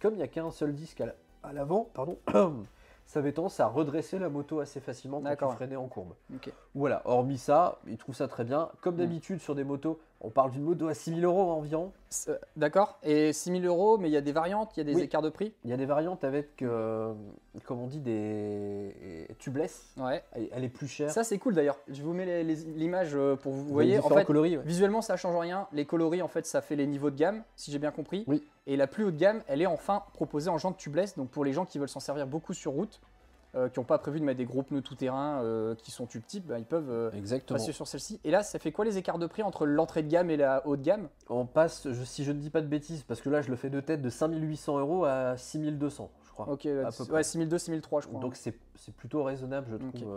comme il n'y a qu'un seul disque à la- à l'avant, pardon, (clears throat) ça avait tendance à redresser la moto assez facilement quand tu freinais en courbe. Voilà, hormis ça, il trouve ça très bien. Comme Mm. d'habitude sur des motos, on parle d'une moto à 6000 euros environ. Euh, D'accord. Et 6000 euros, mais il y a des variantes, il y a des Oui. écarts de prix? Il y a des variantes avec, euh, comme on dit, des tubeless. Ouais. Elle est plus chère. Ça, c'est cool d'ailleurs. Je vous mets l'image euh, pour vous. Vous voyez, en fait, coloris, ouais. visuellement, ça change rien. Les coloris, en fait, ça fait les niveaux de gamme, si j'ai bien compris. Oui. Et la plus haute gamme, elle est enfin proposée en jante tubeless. Donc pour les gens qui veulent s'en servir beaucoup sur route, euh, qui n'ont pas prévu de mettre des gros pneus tout-terrain euh, qui sont tube type, bah, ils peuvent euh, Exactement. passer sur celle-ci. Et là, ça fait quoi les écarts de prix entre l'entrée de gamme et la haute gamme? On passe, je- si je ne dis pas de bêtises, parce que là je le fais de tête, de 5800 euros à 6200, je crois. Ok, À peu ouais, près. 6002, 6003, je crois. Donc c'est c'est plutôt raisonnable, je trouve,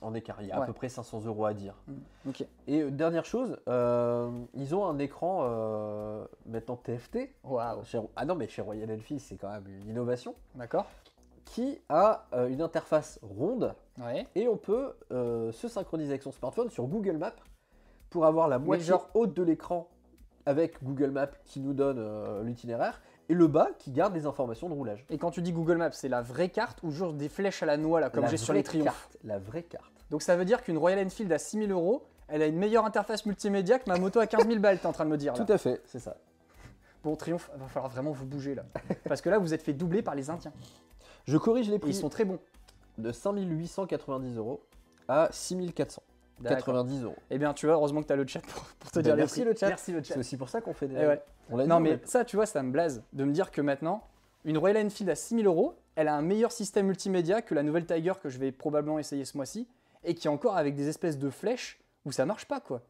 en écart. Il y a à peu près 500 euros à dire. ok. Et dernière chose, ils ont un écran maintenant TFT. Waouh. Chez- ah non, mais chez Royal Enfield, c'est quand même une innovation. D'accord. Qui a euh, une interface ronde Ouais. et on peut euh, se synchroniser avec son smartphone sur Google Maps pour avoir la moitié genre- haute de l'écran avec Google Maps qui nous donne euh, l'itinéraire et le bas qui garde les informations de roulage. Et quand tu dis Google Maps, c'est la vraie carte ou juste des flèches à la noix, là, comme j'ai sur les triomphes? carte, La vraie carte. Donc ça veut dire qu'une Royal Enfield à 6000 euros, elle a une meilleure interface multimédia que ma moto à 15 000 balles, t'es en train de me dire là. Tout à fait, c'est ça. Bon, Triomphe, va falloir vraiment vous bouger là. Parce que là, vous êtes fait doubler par les Indiens. Je corrige les prix ils sont très bons. de 5890 euros à 6490 euros. Eh bien, tu vois, heureusement que tu as le chat pour, pour te Ben, dire merci le chat. Merci le chat. C'est aussi pour ça qu'on fait des. Eh ouais. On dit, Non, on mais ça, tu vois, ça me blase de me dire que maintenant, une Royal Enfield à 6000 euros, elle a un meilleur système multimédia que la nouvelle Tiger que je vais probablement essayer ce mois-ci et qui est encore avec des espèces de flèches où ça marche pas quoi.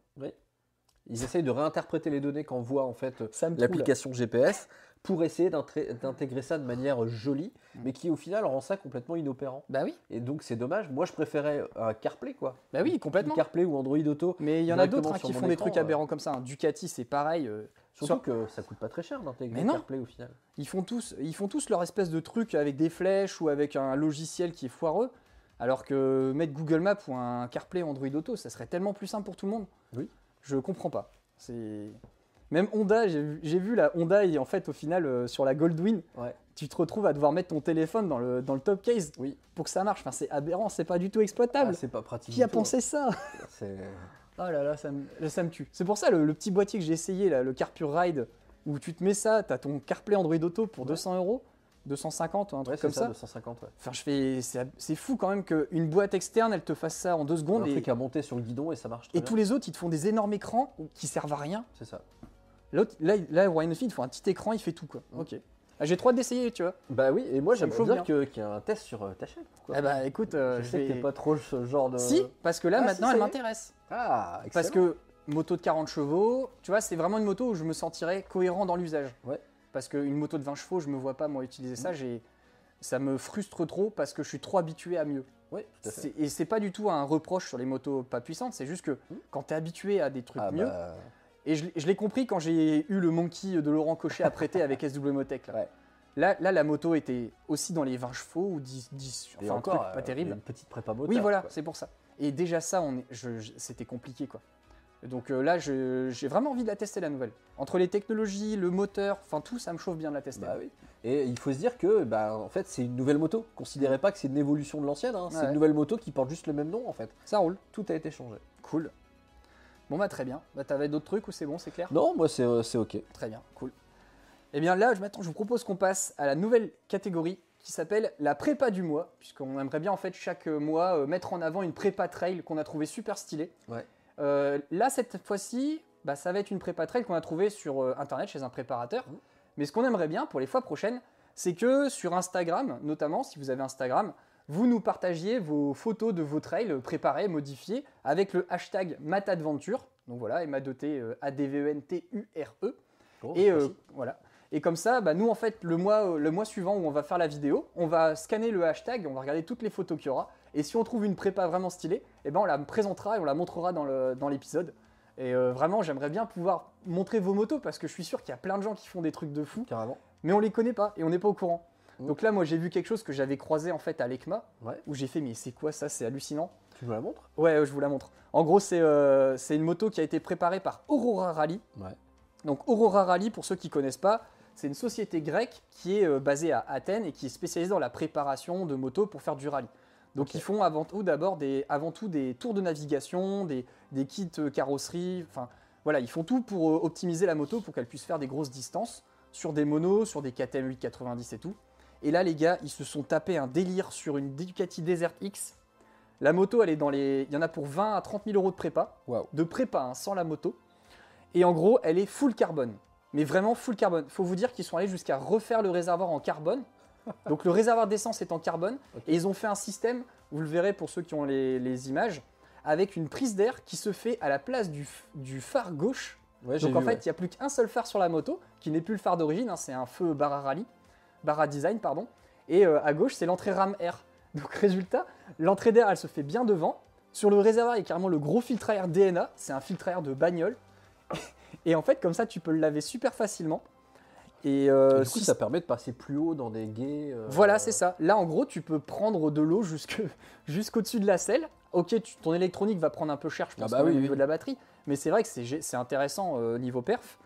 Ils essayent de réinterpréter les données qu'envoie en fait l'application GPS pour essayer d'intégrer ça de manière jolie, Mm. mais qui au final rend ça complètement inopérant. Bah oui, Et donc c'est dommage. Moi je préférais un CarPlay quoi. bah oui, complètement. CarPlay ou Android Auto. Mais il y en a d'autres hein, qui font des écran, trucs euh. aberrants comme ça. hein. Ducati, c'est pareil. euh, Surtout Sur- que ça coûte pas très cher d'intégrer. CarPlay au final. Ils font tous, ils font tous leur espèce de truc avec des flèches ou avec un logiciel qui est foireux. Alors que mettre Google Maps ou un CarPlay Android Auto, ça serait tellement plus simple pour tout le monde. Oui. Je comprends pas. C'est même Honda, j'ai vu, la Honda et en fait au final euh, sur la Goldwing, Ouais. tu te retrouves à devoir mettre ton téléphone dans le, dans le top case Oui. pour que ça marche. Enfin, c'est aberrant, c'est pas du tout exploitable. Ah, c'est pas pratique. qui a tout, pensé ça hein. (laughs) C'est- Oh là là, ça me, ça me tue. C'est pour ça le, le petit boîtier que j'ai essayé, là, le Carpure Ride, où tu te mets ça, tu as ton CarPlay Android Auto pour Ouais. 200 euros, 250 ou un Ouais, truc c'est comme ça, ça. 250. Ouais. Enfin, je fais, c'est fou quand même qu'une boîte externe, elle te fasse ça en deux Un secondes et, truc à monter sur le guidon et ça marche très et bien. tous les autres, ils te font des énormes écrans qui servent à rien. C'est ça. L'autre, là, là, Enfield, il faut un petit écran, il fait tout quoi. Mm. Ok. Ah, J'ai trop hâte d'essayer, tu vois. Bah oui, et moi j'aimerais bien bien. que- qu'il y ait un test sur euh, ta chaîne. quoi. Eh bah écoute, euh, je je sais que vais- t'es pas trop ce genre de. Si, parce que là Ah, si, maintenant, ça elle y est. m'intéresse. Ah, excellent. Parce que moto de 40 chevaux, tu vois, c'est vraiment une moto où je me sentirais cohérent dans l'usage. Ouais. Parce qu'une moto de 20 chevaux, je me vois pas moi utiliser ça, j'ai ça me frustre trop parce que je suis trop habitué à mieux. Oui, tout à fait. C'est- Et c'est pas du tout un reproche sur les motos pas puissantes, c'est juste que quand tu es habitué à des trucs Ah mieux, bah, et je, l'ai- je l'ai compris quand j'ai eu le Monkey de Laurent Cochet à prêter avec (laughs) SW Motec. Là. Ouais. Là, là, la moto était aussi dans les 20 chevaux ou 10, 10 et enfin un encore, truc euh, pas terrible. Une petite prépa moteur. Oui, voilà, c'est pour ça. Et déjà ça, on c'était compliqué quoi. Donc euh, là, j'ai vraiment envie de la tester la nouvelle. Entre les technologies, le moteur, enfin tout, ça me chauffe bien de la tester. Bah oui. Et il faut se dire que, bah, en fait, c'est une nouvelle moto. Considérez pas que c'est une évolution de l'ancienne. hein. C'est Ouais. une nouvelle moto qui porte juste le même nom, en fait. Ça roule. Tout a été changé. Cool. Bon bah très bien. Bah t'avais d'autres trucs ou c'est bon, c'est clair? Non, moi, c'est euh, c'est ok. Très bien, cool. Eh bien là, je- je vous propose qu'on passe à la nouvelle catégorie qui s'appelle la prépa du mois, puisqu'on aimerait bien en fait chaque mois euh, mettre en avant une prépa trail qu'on a trouvé super stylée. Ouais. Euh, là, cette fois-ci, bah, ça va être une prépa trail qu'on a trouvée sur euh, internet chez un préparateur. Mhm. Mais ce qu'on aimerait bien pour les fois prochaines, c'est que sur Instagram, notamment si vous avez Instagram, vous nous partagiez vos photos de vos trails préparés, modifiés, avec le hashtag Matadventure. Donc voilà, M-A-D-T, euh, A-D-V-E-N-T-U-R-E. Bon, Et euh, voilà. Et comme ça, bah, nous en fait, le mois, le mois suivant où on va faire la vidéo, on va scanner le hashtag, on va regarder toutes les photos qu'il y aura. Et si on trouve une prépa vraiment stylée, eh ben on la présentera et on la montrera dans l'épisode. et euh, vraiment, j'aimerais bien pouvoir montrer vos motos parce que je suis sûr qu'il y a plein de gens qui font des trucs de fou, Carrément. mais on les connaît pas et on n'est pas au courant. Mm. Donc là, moi, j'ai vu quelque chose que j'avais croisé en fait à l'ECMA, Ouais. où j'ai fait mais c'est quoi ça? C'est hallucinant. Tu nous la montres? Ouais, je vous la montre. En gros, c'est euh, c'est une moto qui a été préparée par Aurora Rally. Ouais. Donc Aurora Rally, pour ceux qui connaissent pas, c'est une société grecque qui est euh, basée à Athènes et qui est spécialisée dans la préparation de motos pour faire du rallye. Donc ils font avant tout d'abord des, avant tout des tours de navigation, des, des kits euh, carrosserie, enfin voilà, ils font tout pour optimiser la moto pour qu'elle puisse faire des grosses distances sur des monos, sur des KTM 890 et tout. Et là les gars, ils se sont tapés un délire sur une Ducati Desert X. La moto, elle est dans les, il y en a pour 20 à 30 000 euros de prépa de prépa hein, sans la moto. Et en gros, elle est full carbone. Mais vraiment full carbone. Faut vous dire qu'ils sont allés jusqu'à refaire le réservoir en carbone. (laughs) Donc le réservoir d'essence est en carbone. Et ils ont fait un système, vous le verrez pour ceux qui ont les, les images, avec une prise d'air qui se fait à la place du, du phare gauche. Ouais, Donc en vu, fait, ouais. il n'y a plus qu'un seul phare sur la moto, qui n'est plus le phare d'origine, hein, c'est un feu Barra Rally, Barra Design, pardon. Et euh, à gauche, c'est l'entrée RAM air. (laughs) Donc résultat, l'entrée d'air, elle se fait bien devant. Sur le réservoir, il y a carrément le gros filtre à air DNA, c'est un filtre à air de bagnole. (laughs) Et en fait, comme ça, tu peux le laver super facilement. Et, euh, Et du coup, si- ça permet de passer plus haut dans des guets. euh, voilà, c'est ça. Là, en gros, tu peux prendre de l'eau jusque- (laughs) jusqu'au-dessus de la selle. Ok, tu- ton électronique va prendre un peu cher, je Ah pense, bah au niveau oui. de la batterie. Mais c'est vrai que c'est intéressant euh, niveau perf.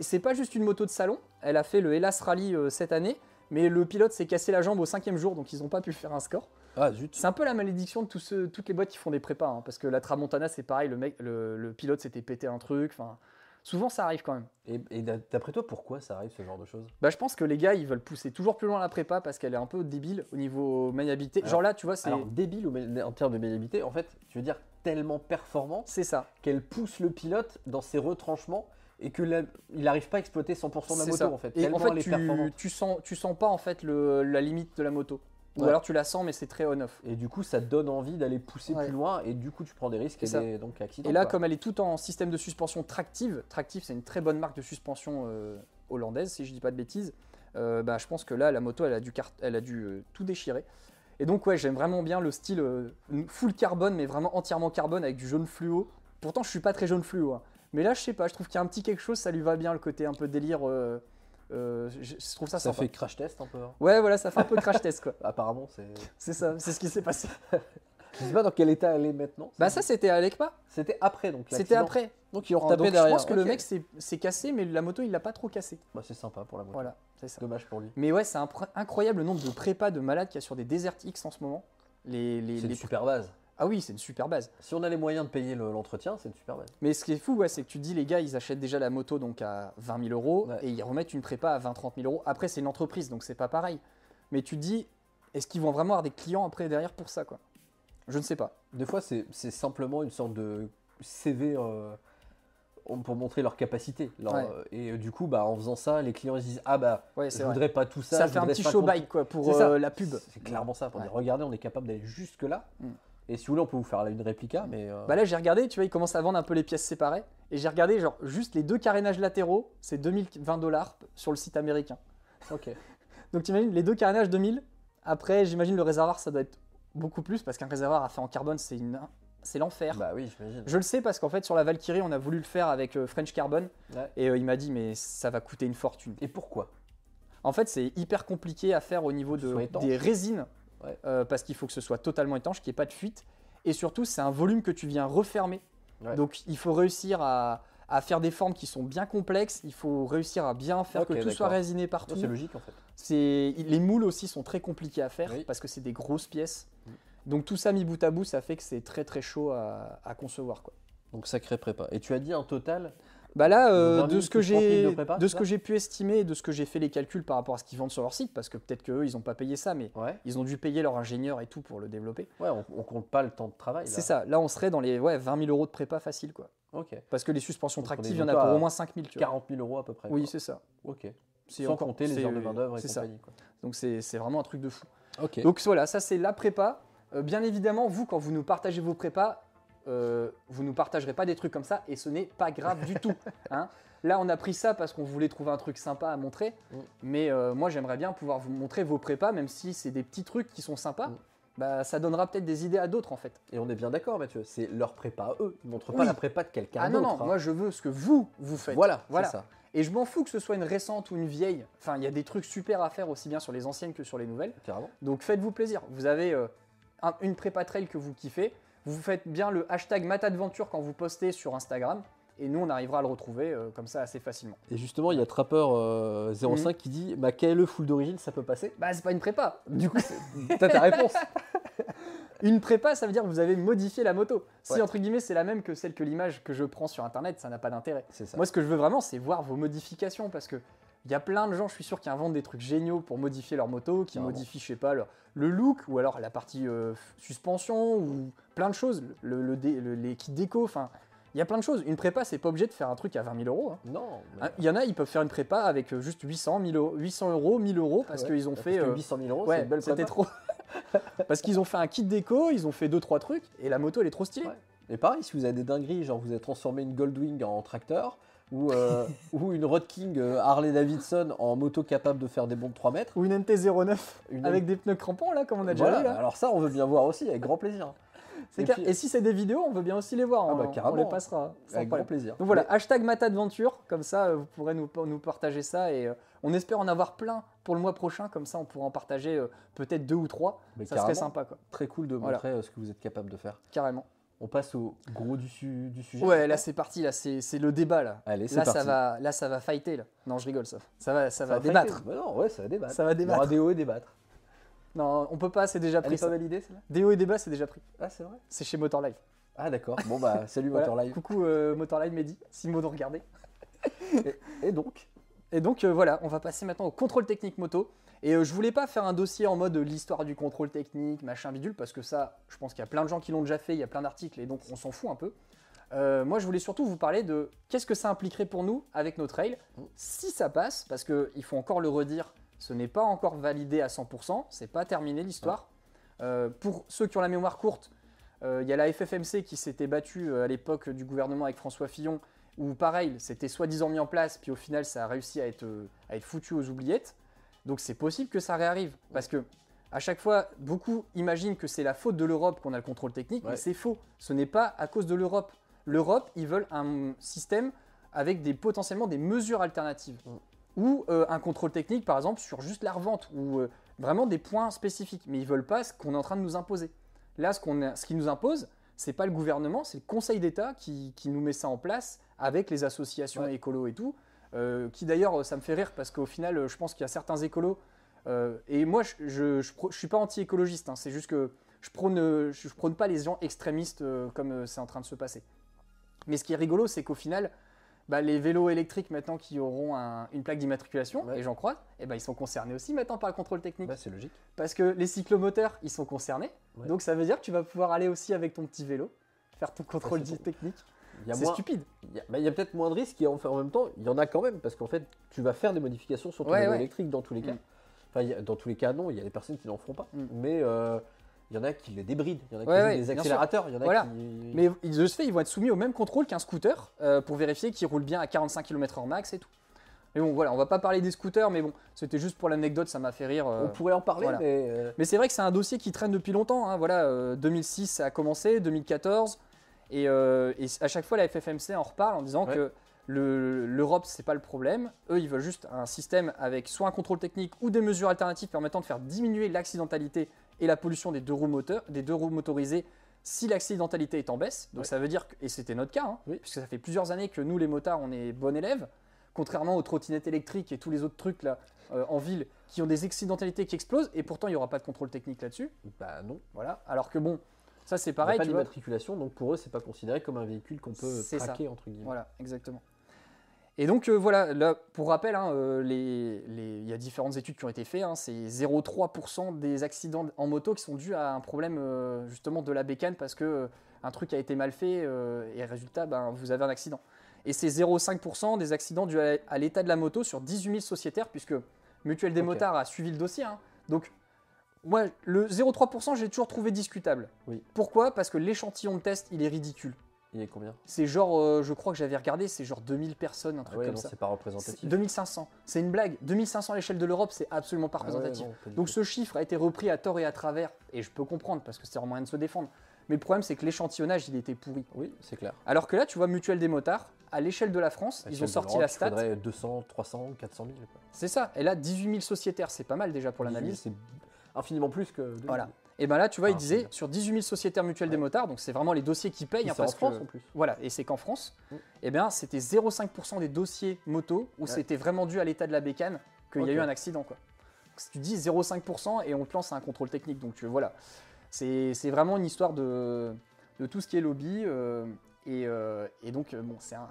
C'est pas juste une moto de salon. Elle a fait le Hellas Rally euh, cette année. Mais le pilote s'est cassé la jambe au cinquième jour, donc ils n'ont pas pu faire un score. Ah, zut. C'est un peu la malédiction de tous ceux- toutes les boîtes qui font des prépas. hein, parce que la Tramontana, c'est pareil, le, mec, le, le pilote s'était pété un truc. Enfin, souvent, ça arrive quand même. Et, et d'a- d'après toi, pourquoi ça arrive ce genre de choses? Bah, je pense que les gars, ils veulent pousser toujours plus loin la prépa parce qu'elle est un peu débile au niveau maniabilité. Alors- Genre là, tu vois, c'est Alors, débile en termes de maniabilité, en fait, tu veux dire tellement performant c'est ça. qu'elle pousse le pilote dans ses retranchements et que la- il n'arrive pas à exploiter 100% de la moto ça. en fait. Et en fait, tu, sens, tu sens pas en fait le, la limite de la moto. Ou Ouais. alors tu la sens, mais c'est très on-off. Et du coup, ça te donne envie d'aller pousser Ouais. plus loin et du coup, tu prends des risques et C'est ça. des donc, accidents. Et là, quoi. comme elle est tout en système de suspension tractive, tractive c'est une très bonne marque de suspension euh, hollandaise, si je dis pas de bêtises, euh, bah, je pense que là, la moto, elle a dû, elle a dû euh, tout déchirer. Et donc, ouais, j'aime vraiment bien le style full carbone, mais vraiment entièrement carbone avec du jaune fluo. Pourtant, je suis pas très jaune fluo. hein. Mais là, je sais pas, je trouve qu'il y a un petit quelque chose, ça lui va bien, le côté un peu délire. euh, euh, je, je trouve ça, ça sympa. fait crash test un peu. hein. Ouais, voilà, ça fait un peu crash test, quoi. (laughs) Apparemment, c'est. C'est ça, c'est ce qui s'est passé. (laughs) Je sais pas dans quel état elle est maintenant. Bah, ça, c'était à l'ECPA. C'était après donc. C'était après. Donc ils ont retapé donc, je derrière. pense que le mec s'est cassé, mais la moto, il l'a pas trop cassé. Bah, c'est sympa pour la moto. Voilà, c'est ça. Dommage pour lui. Mais ouais, c'est incroyable le nombre de prépas de malades qu'il y a sur des Desert X en ce moment. Les, les, C'est les- super base. Ah oui, c'est une super base. Si on a les moyens de payer le- l'entretien, c'est une super base. Mais ce qui est fou, ouais, c'est que tu dis, les gars, ils achètent déjà la moto donc à 20 000 euros Ouais. et ils remettent une prépa à 20-30 000 euros. Après, c'est une entreprise, donc c'est pas pareil. Mais tu te dis, est-ce qu'ils vont vraiment avoir des clients après derrière pour ça, quoi? Je ne sais pas. Des fois, c'est c'est simplement une sorte de CV euh, pour montrer leur capacité. leur- Ouais. euh, Et euh, du coup, bah, en faisant ça, les clients ils se disent Ah bah, Ouais, je c'est vrai. voudrais pas tout ça. Ça, je fait un voudrais petit show bike, quoi, pour C'est ça. euh, la pub. C'est clairement ça. Pour Ouais. dire Regardez, on est capable d'aller jusque là. Mm. Et si vous voulez, on peut vous faire une réplica. Mais euh, Bah là, j'ai regardé, tu vois, ils commencent à vendre un peu les pièces séparées. Et j'ai regardé, genre, juste les deux carénages latéraux, c'est 2020 dollars sur le site américain. ok. (laughs) Donc t'imagines, les deux carénages 2000. Après, j'imagine le réservoir, ça doit être beaucoup plus, parce qu'un réservoir à fait en carbone, c'est une... c'est l'enfer. Bah oui, j'imagine. Je le sais parce qu'en fait, sur la Valkyrie, on a voulu le faire avec euh, French Carbon. Ouais. Et euh, il m'a dit, mais ça va coûter une fortune. Et pourquoi? En fait, c'est hyper compliqué à faire au niveau de, soit étanche. des résines, Ouais. euh, parce qu'il faut que ce soit totalement étanche, qu'il n'y ait pas de fuite. Et surtout, c'est un volume que tu viens refermer. Ouais. Donc il faut réussir à, à faire des formes qui sont bien complexes. Il faut réussir à bien faire que tout soit résiné partout. C'est logique en fait. Les moules aussi sont très compliqués à faire Oui. parce que c'est des grosses pièces. Mm. Donc tout ça mis bout à bout, ça fait que c'est très très chaud à, à concevoir quoi. Donc sacré prépa. Et tu as dit un total Bah là, euh, 20 000 de ce que plus 30 000 j'ai de ce que j'ai pu estimer, et de ce que j'ai fait les calculs par rapport à ce qu'ils vendent sur leur site, parce que peut-être qu'eux ils n'ont pas payé ça, mais Ouais. ils ont dû payer leur ingénieur et tout pour le développer. Ouais, on, on compte pas le temps de travail. C'est ça. Là, on serait dans les ouais, 20 000 euros de prépa facile quoi. Ok. Parce que les suspensions tractives, il y en a pour au moins 5 000. Tu vois. 40 000 euros à peu près. Oui, c'est ça. Ok. Sans encore- compter les heures de main d'œuvre et ça. compagnie. quoi. Donc c'est c'est vraiment un truc de fou. Ok. Donc voilà, ça c'est la prépa. Euh, bien évidemment, vous, quand vous nous partagez vos prépas, euh, vous nous partagerez pas des trucs comme ça et ce n'est pas grave du tout. (laughs) hein. Là, on a pris ça parce qu'on voulait trouver un truc sympa à montrer. Mm. Mais euh, moi, j'aimerais bien pouvoir vous montrer vos prépas, même si c'est des petits trucs qui sont sympas. Mm. Bah, ça donnera peut-être des idées à d'autres en fait. Et on est bien d'accord, Mathieu. C'est leur prépa à eux. Ils montrent pas la prépa de quelqu'un Ah non, d'autre. non, hein. moi je veux ce que vous, vous faites. Voilà, Voilà. ça. Et je m'en fous que ce soit une récente ou une vieille. Enfin, il y a des trucs super à faire aussi bien sur les anciennes que sur les nouvelles. Carrément. Donc faites-vous plaisir. Vous avez euh, un- une prépa trail que vous kiffez. Vous faites bien le hashtag Matadventure quand vous postez sur Instagram. Et nous, on arrivera à le retrouver euh, comme ça assez facilement. Et justement, il y a Trapper euh, 05 Mhm. qui dit Ma KLE full d'origine, ça peut passer Bah, c'est pas une prépa. Du coup, t'as ta réponse. (laughs) Une prépa, ça veut dire que vous avez modifié la moto. Si, Ouais. entre guillemets, c'est la même que celle que l'image que je prends sur Internet, ça n'a pas d'intérêt. Moi, ce que je veux vraiment, c'est voir vos modifications parce que il y a plein de gens, je suis sûr, qui inventent des trucs géniaux pour modifier leur moto, qui modifient, je sais pas, le look ou alors la partie euh, suspension ou plein de choses, le, le dé- le- les kits déco, enfin, il y a plein de choses. Une prépa, c'est pas obligé de faire un truc à 20 000 euros. hein. Non. mais- Hein, Il y en a, ils peuvent faire une prépa avec euh, juste 800, 1000 euros, 800 euros, 1000 euros parce Ouais. qu'ils ont Parce fait. que euh, 800 000 euros, ouais, c'était trop. (laughs) parce qu'ils ont fait un kit déco, ils ont fait deux trois trucs et la moto elle est trop stylée. Ouais. Et pareil, si vous avez des dingueries, genre vous avez transformé une Goldwing en tracteur, ou, euh, ou une Road King euh, Harley Davidson en moto capable de faire des bonds de 3 mètres. Ou une NT09 Une avec des pneus crampons là, comme on a déjà Voilà, vu là. alors ça, on veut bien voir aussi, avec grand plaisir. Et clair. puis- Et si c'est des vidéos, on veut bien aussi les voir. Ah on, bah, on carrément. les passera. sans Avec problème. grand plaisir. Donc voilà, Mais- hashtag Matadventure, comme ça euh, vous pourrez nous, nous partager ça et euh, on espère en avoir plein pour le mois prochain, comme ça on pourra en partager euh, peut-être deux ou trois. mais ça serait sympa quoi, Très cool de montrer ce que vous êtes capable de faire. carrément. On passe au gros du, su- du sujet. Ouais, là c'est parti, là c'est le débat là. Allez, Là parti. ça va, là ça va fighter là. Non, je rigole ça. Ça va, ça va débattre. Bah non, ouais, ça va débattre. Ça va aura débattre. des hauts et débattre. Non, on peut pas, c'est déjà Elle pris. est pas ça. validée, celle-là? Déo et débat, c'est déjà pris. Ah, c'est vrai? C'est chez Motor Live. Ah, d'accord. Bon, bah, (laughs) salut Voilà. Motor Live. Coucou euh, Motor Live Mehdi, si Maud regardait. (laughs) Et donc? Et donc euh, voilà, on va passer maintenant au contrôle technique moto. Et euh, je voulais pas faire un dossier en mode euh, l'histoire du contrôle technique, machin bidule, parce que ça, je pense qu'il y a plein de gens qui l'ont déjà fait, il y a plein d'articles, et donc on s'en fout un peu. Euh, moi, je voulais surtout vous parler de qu'est-ce que ça impliquerait pour nous avec nos trails, si ça passe, parce qu'il faut encore le redire, ce n'est pas encore validé à 100%, c'est pas terminé l'histoire. Euh, pour ceux qui ont la mémoire courte, euh, il y a la FFMC qui s'était battue à l'époque du gouvernement avec François Fillon, où pareil, c'était soi-disant mis en place, puis au final, ça a réussi à être, à être foutu aux oubliettes. Donc c'est possible que ça réarrive, parce que à chaque fois, beaucoup imaginent que c'est la faute de l'Europe qu'on a le contrôle technique, Ouais. mais c'est faux. Ce n'est pas à cause de l'Europe. L'Europe, ils veulent un système avec des potentiellement des mesures alternatives. Ou euh, un contrôle technique, par exemple, sur juste la revente, ou euh, vraiment des points spécifiques. Mais ils veulent pas ce qu'on est en train de nous imposer. Là, ce a- ce qu'ils nous impose, c'est pas le gouvernement, c'est le Conseil d'État qui, qui nous met ça en place avec les associations Ouais. écolos et tout. Euh, qui d'ailleurs, ça me fait rire parce qu'au final, je pense qu'il y a certains écolos. euh, et moi, je, je, je, je suis pas anti-écologiste, hein, c'est juste que je prône, je, prône pas les gens extrémistes euh, comme c'est en train de se passer. Mais ce qui est rigolo, c'est qu'au final, bah, les vélos électriques maintenant qui auront un- une plaque d'immatriculation, Ouais. et j'en crois, eh ben, ils sont concernés aussi maintenant par le contrôle technique. Bah, c'est logique. Parce que les cyclomoteurs, ils sont concernés. Ouais. Donc ça veut dire que tu vas pouvoir aller aussi avec ton petit vélo, faire ton contrôle technique. C'est moins- stupide. Il y a, bah, il y a peut-être moins de risques et en, en même temps, il y en a quand même parce qu'en fait, tu vas faire des modifications sur ton Ouais, électrique dans tous les cas. Mm. Enfin, a- dans tous les cas, non, il y a des personnes qui n'en feront pas. Mm. Mais euh, il y en a qui les débrident, il y en a qui Ouais, des accélérateurs, il y en a Voilà. qui. Mais ils- de ce fait, ils vont être soumis au même contrôle qu'un scooter euh, pour vérifier qu'il roule bien à 45 km/h max et tout. Mais bon, voilà, on va pas parler des scooters, mais bon, c'était juste pour l'anecdote, ça m'a fait rire. euh. On pourrait en parler, voilà. mais. Mais c'est vrai que c'est un dossier qui traîne depuis longtemps. hein. Voilà, euh, 2006 ça a commencé, 2014, et, euh, et à chaque fois la FFMC en reparle en disant Ouais. que le- l'Europe c'est pas le problème. Eux ils veulent juste un système avec soit un contrôle technique ou des mesures alternatives permettant de faire diminuer l'accidentalité et la pollution des deux roues moteurs, des deux roues motorisées si l'accidentalité est en baisse, donc Ouais. ça veut dire, que, et c'était notre cas, hein, Oui. puisque ça fait plusieurs années que nous les motards on est bons élèves, contrairement aux trottinettes électriques et tous les autres trucs là euh, en ville qui ont des accidentalités qui explosent, et pourtant il n'y aura pas de contrôle technique là-dessus. Bah non. Voilà. Alors que bon, ça c'est pareil, a pas d'immatriculation, donc pour eux, c'est pas considéré comme un véhicule qu'on peut C'est ça. traquer, entre guillemets. Voilà, exactement. Et donc euh, voilà, là, pour rappel, hein, euh, les- les- il y a différentes études qui ont été faites. hein, c'est 0,3% des accidents en moto qui sont dus à un problème euh, justement de la bécane parce que un truc a été mal fait et résultat, ben, vous avez un accident. Et c'est 0,5% des accidents dus à, à l'état de la moto sur 18 000 sociétaires puisque Mutuelle des motards a suivi le dossier. hein. Donc moi, le 0,3%, j'ai toujours trouvé discutable. Oui. Pourquoi? Parce que l'échantillon de test, il est ridicule. Il est combien? C'est genre, euh, je crois que j'avais regardé, c'est genre 2000 personnes, un truc ouais, comme non, ça. c'est pas représentatif. 2500. C'est une blague. 2500 à l'échelle de l'Europe, c'est absolument pas Ah ouais, représentatif. non, Donc ce chiffre a été repris à tort et à travers, et je peux comprendre parce que c'est un moyen de se défendre. Mais le problème, c'est que l'échantillonnage, il était pourri. Oui, c'est clair. Alors que là, tu vois, Mutuelle des motards, à l'échelle de la France, À ils ont sorti la il stat. faudrait 200, 300, 400 000. quoi. C'est ça. Et là, 18 000 sociétaires, c'est pas mal déjà pour l'analyse. C'est infiniment plus que. 2000. Voilà. Et ben là, tu vois, il Ah, disait bien. sur 18 000 sociétaires mutuelles des Ouais. motards, donc c'est vraiment les dossiers qui payent. Et hein, c'est en France que- en plus. Voilà, et c'est qu'en France, Mm. eh bien, c'était 0,5% des dossiers moto où Ouais. c'était vraiment dû à l'état de la bécane qu'il y a eu un accident. Quoi. Donc, si tu dis 0,5% et on te lance un contrôle technique, donc euh, voilà, c'est c'est vraiment une histoire de, de tout ce qui est lobby. euh, et, euh, et donc, euh, bon, c'est un,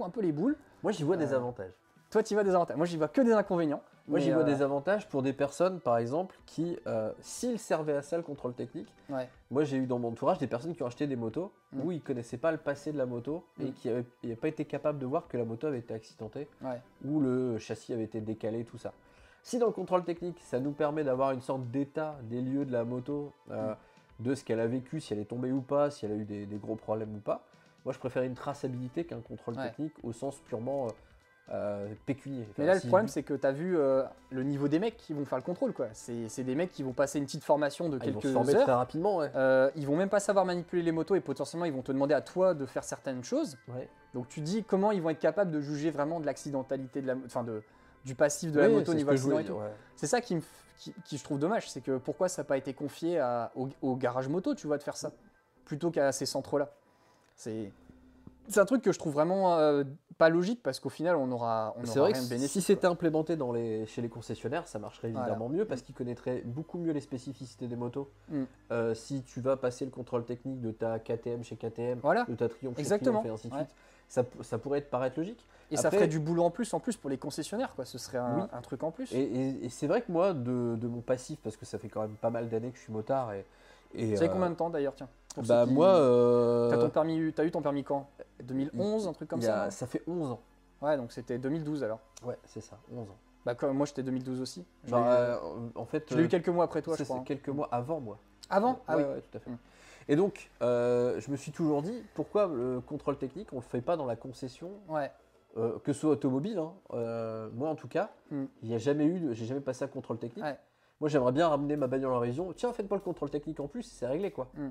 un peu les boules. Moi, j'y vois des avantages. Toi, tu y vois des avantages. Moi, j'y vois que des inconvénients. Moi, j'y vois euh, des avantages pour des personnes, par exemple, qui, euh, s'ils servaient à ça le contrôle technique, Ouais. moi j'ai eu dans mon entourage des personnes qui ont acheté des motos Mm. où ils connaissaient pas le passé de la moto et Mm. qui n'avaient pas été capables de voir que la moto avait été accidentée Ouais. ou le châssis avait été décalé, tout ça. Si dans le contrôle technique, ça nous permet d'avoir une sorte d'état des lieux de la moto, euh, de ce qu'elle a vécu, si elle est tombée ou pas, si elle a eu des, des gros problèmes ou pas, moi je préfère une traçabilité qu'un contrôle Ouais. technique au sens purement euh, pécunier. Mais là, le problème, c'est que tu as vu euh, le niveau des mecs qui vont faire le contrôle. quoi. C'est des mecs qui vont passer une petite formation de Ah, ils vont quelques se former heures. très rapidement, ouais. Euh, ils vont même pas savoir manipuler les motos et potentiellement ils vont te demander à toi de faire certaines choses. Ouais. Donc tu dis comment ils vont être capables de juger vraiment de l'accidentalité de la, enfin de du passif de la moto au niveau accident et tout. ouais. C'est ça qui, me qui je trouve dommage, c'est que pourquoi ça n'a pas été confié à, au, au garage moto, tu vois, de faire ça, plutôt qu'à ces centres-là. C'est c'est un truc que je trouve vraiment euh, pas logique parce qu'au final on aura, on aura vrai que rien de bénéfique. si c'était implémenté dans les, chez les concessionnaires, ça marcherait Voilà. évidemment mieux parce qu'ils connaîtraient beaucoup mieux les spécificités des motos. Mm. Euh, si tu vas passer le contrôle technique de ta KTM chez KTM, Voilà. de ta Triumph chez Exactement. Triumph et ainsi de Ouais. suite, ça, pourrait te paraître logique. Et ça ferait du boulot en plus, en plus pour les concessionnaires, quoi. Ce serait un, Oui. un truc en plus. Et, et- et c'est vrai que moi, de, de mon passif, parce que ça fait quand même pas mal d'années que je suis motard et. et Tu sais euh, combien de temps d'ailleurs, tiens Bah qui- moi, t'as eu ton permis quand? 2011, un truc comme ça a- ça fait 11 ans. Ouais, donc c'était 2012 alors. Ouais, c'est ça, 11 ans. Bah comme moi j'étais 2012 aussi. Euh, euh, en fait, je l'ai eu euh, quelques mois après toi, je c'est- crois. c'est hein. quelques mois avant moi. Avant Ah Ouais, oui. ouais, tout à fait. Mm. Et donc, euh, je me suis toujours dit, pourquoi le contrôle technique, on le fait pas dans la concession, Ouais. euh, que ce soit automobile, hein, euh, moi en tout cas, Mm. il n'y a jamais eu, de- j'ai jamais passé un contrôle technique. Ouais. Moi j'aimerais bien ramener ma bagnole en révision, tiens faites pas le contrôle technique en plus, c'est réglé quoi. Mm.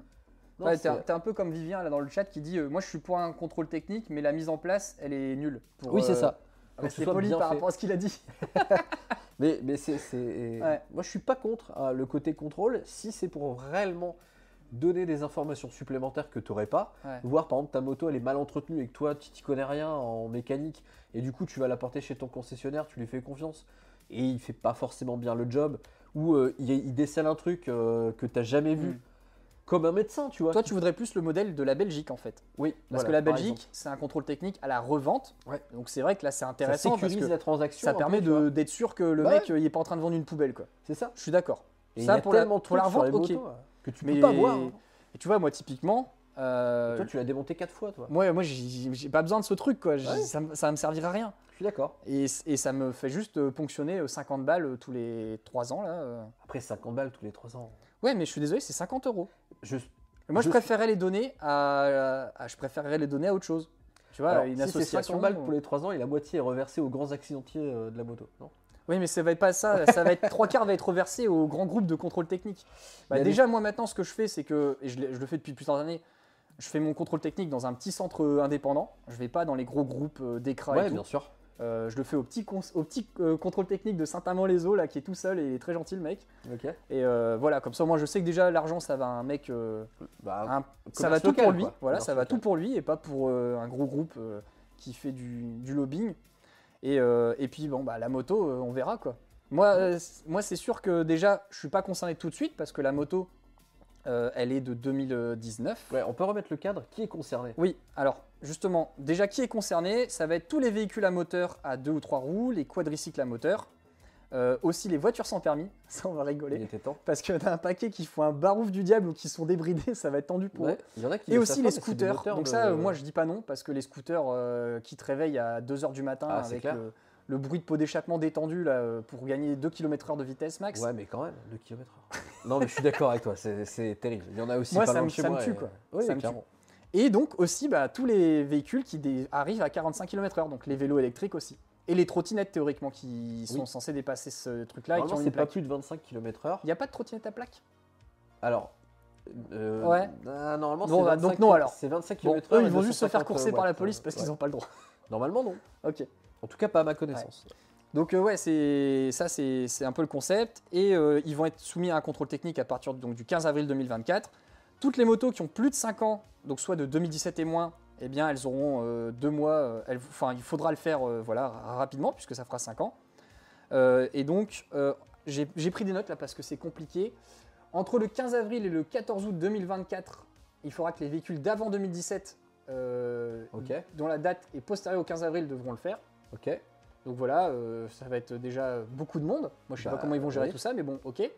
Ouais, c'est- t'es un- peu comme Vivien là dans le chat qui dit euh, moi je suis pour un contrôle technique mais la mise en place elle est nulle. Pour, oui c'est euh, ça. Faut que Rester ce soit poli par fait. rapport à ce qu'il a dit. (laughs) Mais, mais c'est, c'est- Ouais. moi je suis pas contre hein, le côté contrôle si c'est pour réellement donner des informations supplémentaires que tu n'aurais pas. Ouais. Voir par exemple ta moto elle est mal entretenue et que toi tu t'y connais rien en mécanique et du coup tu vas la porter chez ton concessionnaire, tu lui fais confiance et il fait pas forcément bien le job ou euh, il, il décèle un truc euh, que tu n'as jamais vu Mm. Comme un médecin tu vois. Toi tu voudrais plus le modèle de la Belgique en fait. oui, Parce voilà, que la Belgique c'est un contrôle technique à la revente. Ouais. Donc c'est vrai que là c'est ça intéressant parce sécurise que la transaction. ça permet d'être sûr que le Bah mec il est pas en train de vendre une poubelle quoi. C'est ça. Je suis d'accord. Et Ça, pour la- pour la revente, ok. motos, euh, que tu Mais peux pas voir. hein. Et tu vois moi typiquement euh, Toi tu l'as démonté quatre fois toi. moi moi j'ai pas besoin de ce truc quoi. Ouais. Ça, ça va me servir à rien. Je suis d'accord. Et, et ça me fait juste euh, ponctionner euh, 50 balles euh, tous les 3 ans là. Après 50 balles tous les 3 ans. Ouais mais je suis désolé c'est 50 euros. Je, Moi je, Je- préférerais les donner à, à- je préférerais les donner à autre chose. Tu vois Alors, une si association. 50 balles pour les 3 ans et la moitié est reversée aux grands accidentiers euh, de la moto, non? Oui, mais ça va être pas ça. Ça va être trois quarts va être reversé au grand groupe de contrôle technique. Bah, déjà, moi maintenant, ce que je fais, c'est que et je, le fais depuis plusieurs années. Je fais mon contrôle technique dans un petit centre euh, indépendant. Je vais pas dans les gros groupes euh, et Ouais, tout. bien sûr. Euh, je le fais au petit, cons- au petit euh, contrôle technique de Saint-Amand-les-Eaux, là, qui est tout seul et il est très gentil le mec. Ok. Et euh, voilà, comme ça, moi je sais que déjà l'argent, ça va à un mec. Bah, un- ça va tout local, pour lui. quoi. Voilà, ça va local. tout pour lui et pas pour un gros groupe qui fait du, du lobbying. Et, et puis, bon, bah, la moto, on verra quoi. Moi, moi c'est sûr que déjà, je suis pas concerné tout de suite parce que la moto, euh, elle est de 2019. Ouais, on peut remettre le cadre. Qui est concerné? Oui, alors justement, déjà qui est concerné? Ça va être tous les véhicules à moteur à deux ou trois roues, les quadricycles à moteur, euh, aussi les voitures sans permis, (laughs) ça on va Il rigoler, était temps. parce qu'il y en a un paquet qui font un barouf du diable ou qui sont débridés, ça va être tendu pour Ouais, eux. Il y en a qui Et aussi les pas, scooters. Donc ça, euh, moi je dis pas non, parce que les scooters euh, qui te réveillent à 2h du matin Ah, c'est avec. Le, bruit de pot d'échappement détendu là, euh, pour gagner 2 km/h de vitesse max, Ouais, mais quand même, 2 km (laughs) Non, mais je suis d'accord avec toi, c'est terrible. Il y en a aussi Moi, pas ça me- chez ça me moi. tue, et- quoi. Oui, Ça me tue. Et donc aussi bah, tous les véhicules qui arrivent à 45 km/h, donc les vélos électriques aussi. Et les trottinettes théoriquement qui sont Oui. censées dépasser ce truc-là Normalement, c'est pas plus de 25 km/h. Il n'y a pas de trottinette à plaque? Alors. euh, Ouais. ah, normalement, Bon, c'est bah, 25 donc non, alors. C'est 25 Bon, km/h. eux, et ils vont juste se faire 250 courser par la police parce ouais. qu'ils n'ont pas le droit. Normalement, non. Ok. En tout cas, pas à ma connaissance. Donc euh, ouais, c'est ça, c'est c'est un peu le concept. Et euh, ils vont être soumis à un contrôle technique à partir donc, du 15 avril 2024. Toutes les motos qui ont plus de 5 ans, donc soit de 2017 et moins, eh bien elles auront euh, deux mois. euh, Enfin, il faudra le faire voilà rapidement puisque ça fera 5 ans. Et donc j'ai pris des notes là parce que c'est compliqué. Entre le 15 avril et le 14 août 2024, il faudra que les véhicules d'avant 2017, euh, Ok. dont la date est postérieure au 15 avril, devront le faire. Ok. Donc voilà, euh, ça va être déjà beaucoup de monde. Moi, je sais Bah, pas comment ils vont gérer oui. tout ça, mais bon, ok. Euh,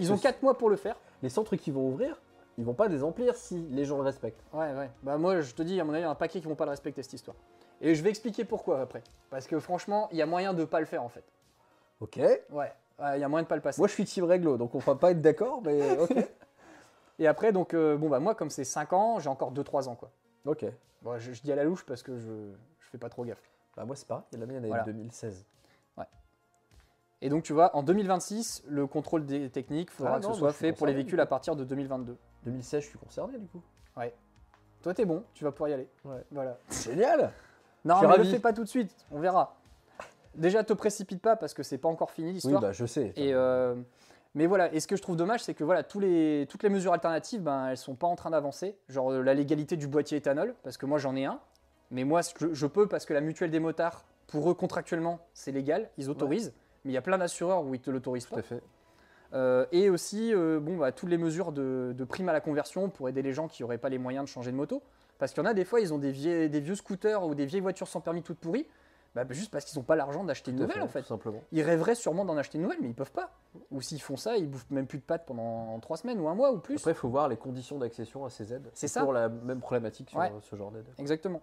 ils ont que 4 mois pour le faire. Les centres qui vont ouvrir, ils vont pas les emplir si les gens le respectent. Ouais, ouais. Bah moi, je te dis, à mon avis, il y a un paquet qui vont pas le respecter cette histoire. Et je vais expliquer pourquoi après. Parce que franchement, il y a moyen de pas le faire en fait. Ok. Ouais, Ouais, il y a moyen de pas le passer. Moi, je suis team réglo, donc on va pas être d'accord, mais (laughs) ok. Et après, donc, euh, bon, bah moi, comme c'est 5 ans, j'ai encore 2-3 ans quoi. ok. Bon, je, je dis à la louche parce que je, je fais pas trop gaffe. Bah, moi, c'est pareil. La mienne, elle est Voilà. de 2016. Et donc, tu vois, en 2026, le contrôle des techniques, il faudra Ah que non, ce soit fait pour les véhicules à partir de 2022. 2016, je suis concerné, du coup. Toi, t'es bon, tu vas pouvoir y aller. Ouais. Voilà. Génial Non, mais le fais pas tout de suite, on verra. Déjà, te précipite pas parce que c'est pas encore fini Oui, l'histoire. bah, je sais. Et euh, mais voilà, et ce que je trouve dommage, c'est que voilà, tous les, toutes les mesures alternatives, ben, elles sont pas en train d'avancer. Genre euh, la légalité du boîtier éthanol, parce que moi j'en ai un, mais moi je, je peux parce que la mutuelle des motards, pour eux contractuellement, c'est légal, ils autorisent, mais il y a plein d'assureurs où ils te l'autorisent Tout pas. à fait. Euh, et aussi, euh, bon, bah, toutes les mesures de, de prime à la conversion pour aider les gens qui n'auraient pas les moyens de changer de moto. Parce qu'il y en a des fois, ils ont des, vieux scooters ou des vieilles voitures sans permis toutes pourries, bah, juste parce qu'ils n'ont pas l'argent d'acheter une Tout nouvelle en fait. Tout simplement. Ils rêveraient sûrement d'en acheter une nouvelle, mais ils peuvent pas. Ou s'ils font ça, ils bouffent même plus de pâtes pendant trois semaines ou un mois ou plus. Après, il faut voir les conditions d'accession à ces aides. C'est ça. toujours la même problématique sur Ouais. ce genre d'aide. Exactement.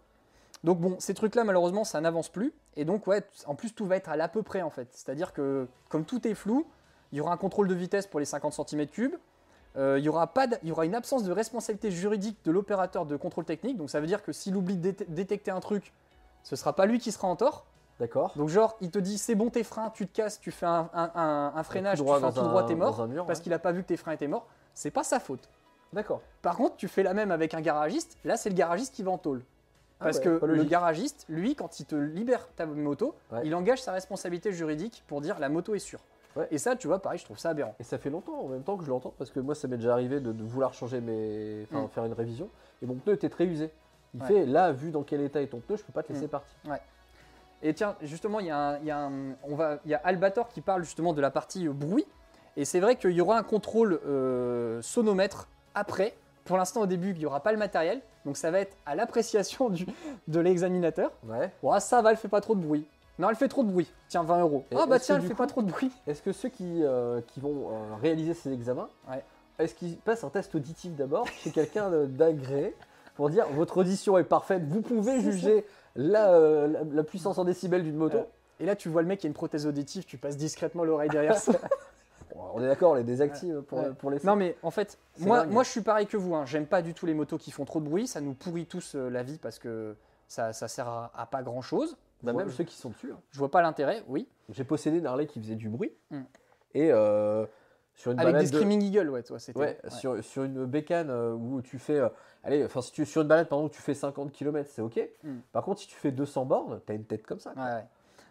Donc bon, ces trucs-là, malheureusement, ça n'avance plus. Et donc, ouais, en plus, tout va être à l'à peu près, en fait. C'est-à-dire que, comme tout est flou, il y aura un contrôle de vitesse pour les 50 cm3. euh, il, y aura pas de- il y aura une absence de responsabilité juridique de l'opérateur de contrôle technique. Donc, ça veut dire que s'il oublie de dé- détecter un truc, ce sera pas lui qui sera en tort. D'accord Donc, genre, il te dit c'est bon tes freins, tu te casses, tu fais un, un- un- un freinage, tu fais un tout droit, t'es mort. mur, Parce ouais. qu'il a pas vu que tes freins étaient morts. C'est pas sa faute. D'accord. Par contre, tu fais la même avec un garagiste. Là, c'est le garagiste qui va en tôle. Ah Parce ouais, que le garagiste, lui, quand il te libère ta moto, Ouais. il engage sa responsabilité juridique pour dire la moto est sûre. Ouais. Et ça, tu vois, pareil, je trouve ça aberrant. Et ça fait longtemps en même temps que je l'entends parce que moi ça m'est déjà arrivé de, de vouloir changer mes. Enfin Mm. faire une révision et mon pneu était très usé. Il Ouais. fait là, vu dans quel état est ton pneu, je peux pas te laisser Mm. partir. Et tiens, justement, il y, a un- il y a un- on va- il y a Albator qui parle justement de la partie euh, bruit. Et c'est vrai qu'il y aura un contrôle euh, sonomètre après. Pour l'instant, au début, il n'y aura pas le matériel. Donc ça va être à l'appréciation de l'examinateur. Ouais. Ah, ça va, elle fait pas trop de bruit. Non, elle fait trop de bruit. Tiens, 20 euros. Ah bah tiens, elle fait coup- pas trop de bruit. Est-ce que ceux qui, euh, qui vont euh, réaliser ces examens, Ouais. est-ce qu'ils passent un test auditif d'abord (laughs) chez quelqu'un d'agréé pour dire votre audition est parfaite, vous pouvez juger la, euh, la, la puissance en décibels d'une moto Et là, tu vois le mec qui a une prothèse auditive, tu passes discrètement l'oreille derrière (laughs) ça. On est d'accord, on les désactive pour, Ouais. pour les non, mais en fait, moi, dingue. moi, je suis pareil que vous. hein. J'aime pas du tout les motos qui font trop de bruit. Ça nous pourrit tous euh, la vie parce que ça, ça sert à, à pas grand chose. Bah, même ceux qui sont dessus. hein. je vois pas l'intérêt, oui. J'ai possédé une Harley qui faisait du bruit. Mm. Et euh, Sur une Avec balade des de- Screaming Eagle, ouais, toi, c'était. Ouais, Sur, sur une bécane euh, où tu fais. euh, allez, enfin, si tu sur une balade, par exemple, tu fais 50 km, c'est ok. Mm. Par contre, si tu fais 200 bornes, t'as une tête comme ça. ouais.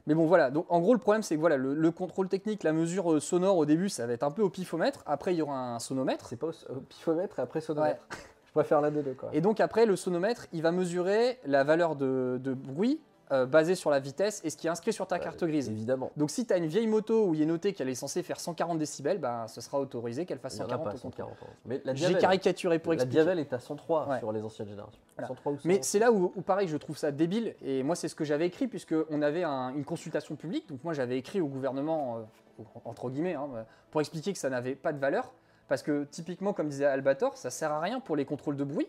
Mais bon, voilà. Donc, en gros, le problème, c'est que voilà, le, le contrôle technique, la mesure euh, sonore au début, ça va être un peu au pifomètre. Après, il y aura un sonomètre. C'est pas au, pifomètre et après sonomètre. (laughs) Je préfère l'un des deux, quoi. Et donc, après, le sonomètre, il va mesurer la valeur de, de bruit euh, basée sur la vitesse et ce qui est inscrit sur ta carte grise. Évidemment. Donc, si tu as une vieille moto où il est noté qu'elle est censée faire 140 décibels, ben, ce sera autorisé qu'elle fasse Il y en a 140 pas au à contrôle. 140. hein. Mais la J'ai caricaturé pour la expliquer. Diavel est à 103 Ouais. sur les anciennes générations. Voilà. 103 ou 100. Mais c'est là où, où, pareil, je trouve ça débile. Et moi, c'est ce que j'avais écrit, puisqu'on avait un- une consultation publique. Donc, moi, j'avais écrit au gouvernement, euh, entre guillemets, hein, pour expliquer que ça n'avait pas de valeur. Parce que, typiquement, comme disait Albator, ça sert à rien pour les contrôles de bruit.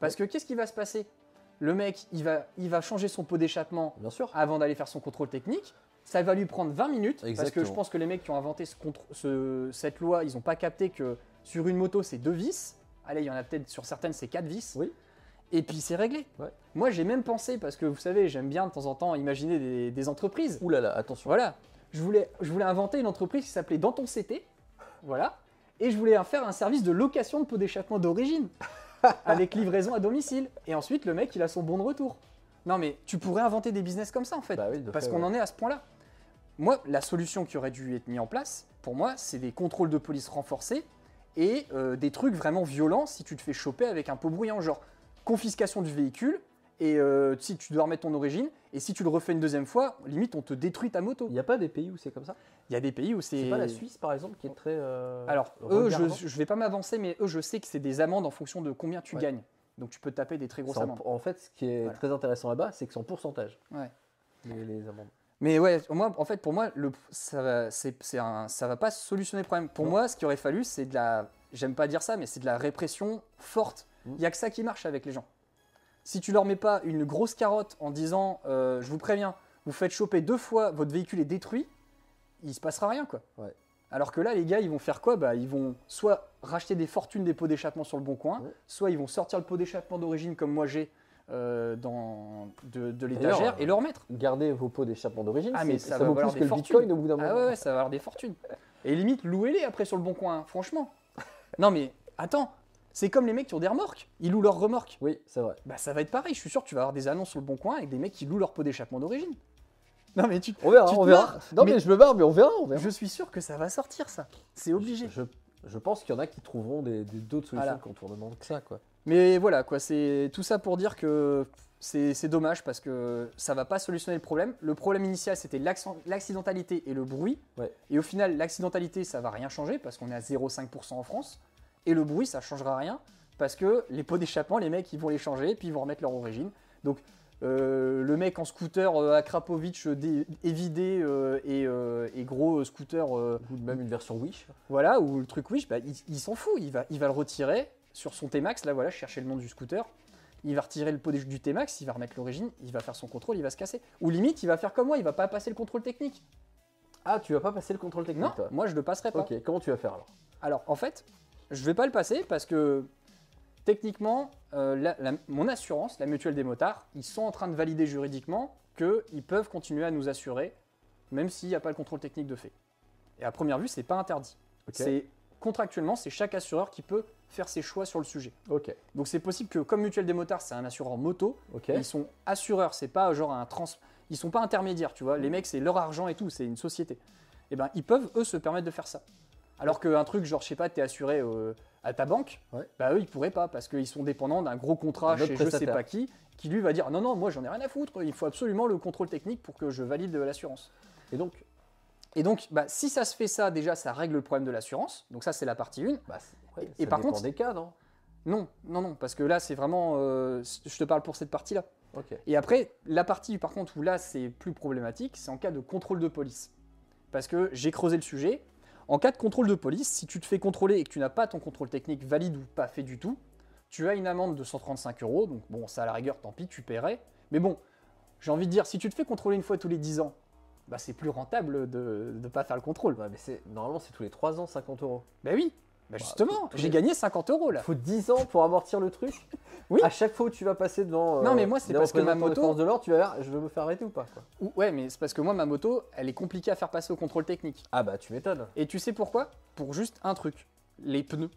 Parce que qu'est-ce qui va se passer? Le mec, il va, il va changer son pot d'échappement Bien sûr. avant d'aller faire son contrôle technique. Ça va lui prendre 20 minutes. Parce que Exactement. je pense que les mecs qui ont inventé ce contr- ce- cette loi, ils n'ont pas capté que sur une moto, c'est deux vis. Allez, il y en a peut-être sur certaines, c'est quatre vis. Oui. Et puis c'est réglé. Ouais. Moi, j'ai même pensé, parce que vous savez, j'aime bien de temps en temps imaginer des, des entreprises. Ouh là là, attention. Voilà. Je voulais, je voulais inventer une entreprise qui s'appelait Dans ton CT. Voilà. Et je voulais en faire un service de location de pot d'échappement d'origine. Avec livraison à domicile. Et ensuite, le mec, il a son bon de retour. Non, mais tu pourrais inventer des business comme ça, en fait. Bah oui, parce qu'on ouais. en est à ce point-là. Moi, la solution qui aurait dû être mise en place, pour moi, c'est des contrôles de police renforcés et euh, des trucs vraiment violents si tu te fais choper avec un pot bruyant, genre confiscation du véhicule, et euh, si tu dois remettre ton origine, et si tu le refais une deuxième fois, limite, on te détruit ta moto. Il n'y a pas des pays où c'est comme ça? Il y a des pays où c'est... C'est pas la Suisse, par exemple, qui est très. euh, Alors, eux, je, je vais pas m'avancer, mais eux, je sais que c'est des amendes en fonction de combien tu Ouais. gagnes. Donc tu peux te taper des très grosses en, amendes. en fait, ce qui est Voilà. très intéressant là-bas, c'est que c'est en pourcentage, Ouais. les, les amendes. Mais ouais, moi, en fait, pour moi, le, ça, va, c'est, un, ça va pas solutionner le problème. Pour Non. moi, ce qu'il aurait fallu, c'est de la, j'aime pas dire ça, mais c'est de la répression forte. Il Mm. y a que ça qui marche avec les gens. Si tu leur mets pas une grosse carotte en disant, euh, je vous préviens, vous faites choper deux fois, votre véhicule est détruit, il se passera rien, quoi. Ouais. Alors que là, les gars, ils vont faire quoi? Bah, Ils vont soit racheter des fortunes des pots d'échappement sur le bon coin, Ouais. soit ils vont sortir le pot d'échappement d'origine comme moi j'ai euh, dans, de, l'étagère et le remettre. Gardez vos pots d'échappement d'origine, Ah, mais ça, ça va vaut plus des que le bitcoin au bout d'un moment. Ah ouais, ouais, ça va avoir des fortunes. Et limite, louez-les après sur le bon coin, franchement. Non mais attends, c'est comme les mecs qui ont des remorques. Ils louent leurs remorques. Oui, c'est vrai. Bah ça va être pareil, je suis sûr que tu vas avoir des annonces sur le bon coin avec des mecs qui louent leur pot d'échappement d'origine. Non mais tu... On verra, Tu on verra. marres, Non, mais, mais- je me barre, mais on verra, on verra. Je suis sûr que ça va sortir ça. C'est obligé. Je, je pense qu'il y en a qui trouveront des d'autres solutions Voilà. de contournement que ça, quoi. Mais voilà, quoi, c'est tout ça pour dire que c'est dommage parce que ça va pas solutionner le problème. Le problème initial, c'était l'accidentalité et le bruit. Ouais. Et au final, l'accidentalité, ça va rien changer parce qu'on est à 0,5% en France. Et le bruit, ça changera rien parce que les pots d'échappement, les mecs, ils vont les changer puis ils vont remettre leur origine. Donc, euh, le mec en scooter euh, à Krapovic euh, dé- évidé euh, et, et gros scooter Ou même une version Wish. voilà, ou le truc Wish, bah, il, il s'en fout, il va, il va le retirer sur son T-Max, là voilà, je cherchais le nom du scooter, il va retirer le pot du du T-Max, il va remettre l'origine, il va faire son contrôle, il va se casser. Ou limite, il va faire comme moi, il va pas passer le contrôle technique. Ah, tu vas pas passer le contrôle technique, Non, toi? moi je le passerai pas. Ok, comment tu vas faire alors? Alors en fait, je vais pas le passer parce que techniquement, euh, la- la- mon assurance, la mutuelle des motards, ils sont en train de valider juridiquement qu'ils peuvent continuer à nous assurer, même s'il n'y a pas le contrôle technique de fait. Et à première vue, c'est pas interdit. C'est contractuellement, c'est chaque assureur qui peut faire ses choix sur le sujet. Ok, Donc c'est possible que comme Mutuelle des motards, c'est un assureur moto, ils sont assureurs, c'est pas genre un trans, ils sont pas intermédiaires, tu vois. Les mecs, c'est leur argent et tout, c'est une société. Et ben ils peuvent eux se permettre de faire ça. Alors qu'un truc genre je sais pas, t'es assuré euh, à ta banque, Ouais. bah eux ils pourraient pas parce qu'ils sont dépendants d'un gros contrat chez je sais pas qui, qui lui va dire non non moi j'en ai rien à foutre, il faut absolument le contrôle technique pour que je valide l'assurance. Et donc, Et donc bah, si ça se fait ça déjà ça règle le problème de l'assurance. Donc ça c'est la partie 1. bah, ouais, Et ça par contre- des cas, non? Non, non, non, parce que là, c'est vraiment. euh, je te parle pour cette partie-là. Et après, la partie, par contre, où là, c'est plus problématique, c'est en cas de contrôle de police. Parce que j'ai creusé le sujet. En cas de contrôle de police, si tu te fais contrôler et que tu n'as pas ton contrôle technique valide ou pas fait du tout, tu as une amende de 135 euros. Donc, bon, ça, à la rigueur, tant pis, tu paierais. Mais bon, j'ai envie de dire, si tu te fais contrôler une fois tous les 10 ans, bah, c'est plus rentable de ne pas faire le contrôle. Ouais, mais c'est normalement c'est tous les 3 ans 50 euros. Bah oui, Bah, justement, tous j'ai gagné 50 euros là. faut 10 ans pour amortir le truc. (laughs) Oui. À chaque fois où tu vas passer devant. euh, Non, mais moi, c'est parce que ma moto- de l'ordre, tu vas voir, je vais me faire arrêter ou pas quoi. Ou- Ouais, mais c'est parce que moi, ma moto, elle est compliquée à faire passer au contrôle technique. Ah bah tu m'étonnes. Et tu sais pourquoi? Pour juste un truc les pneus,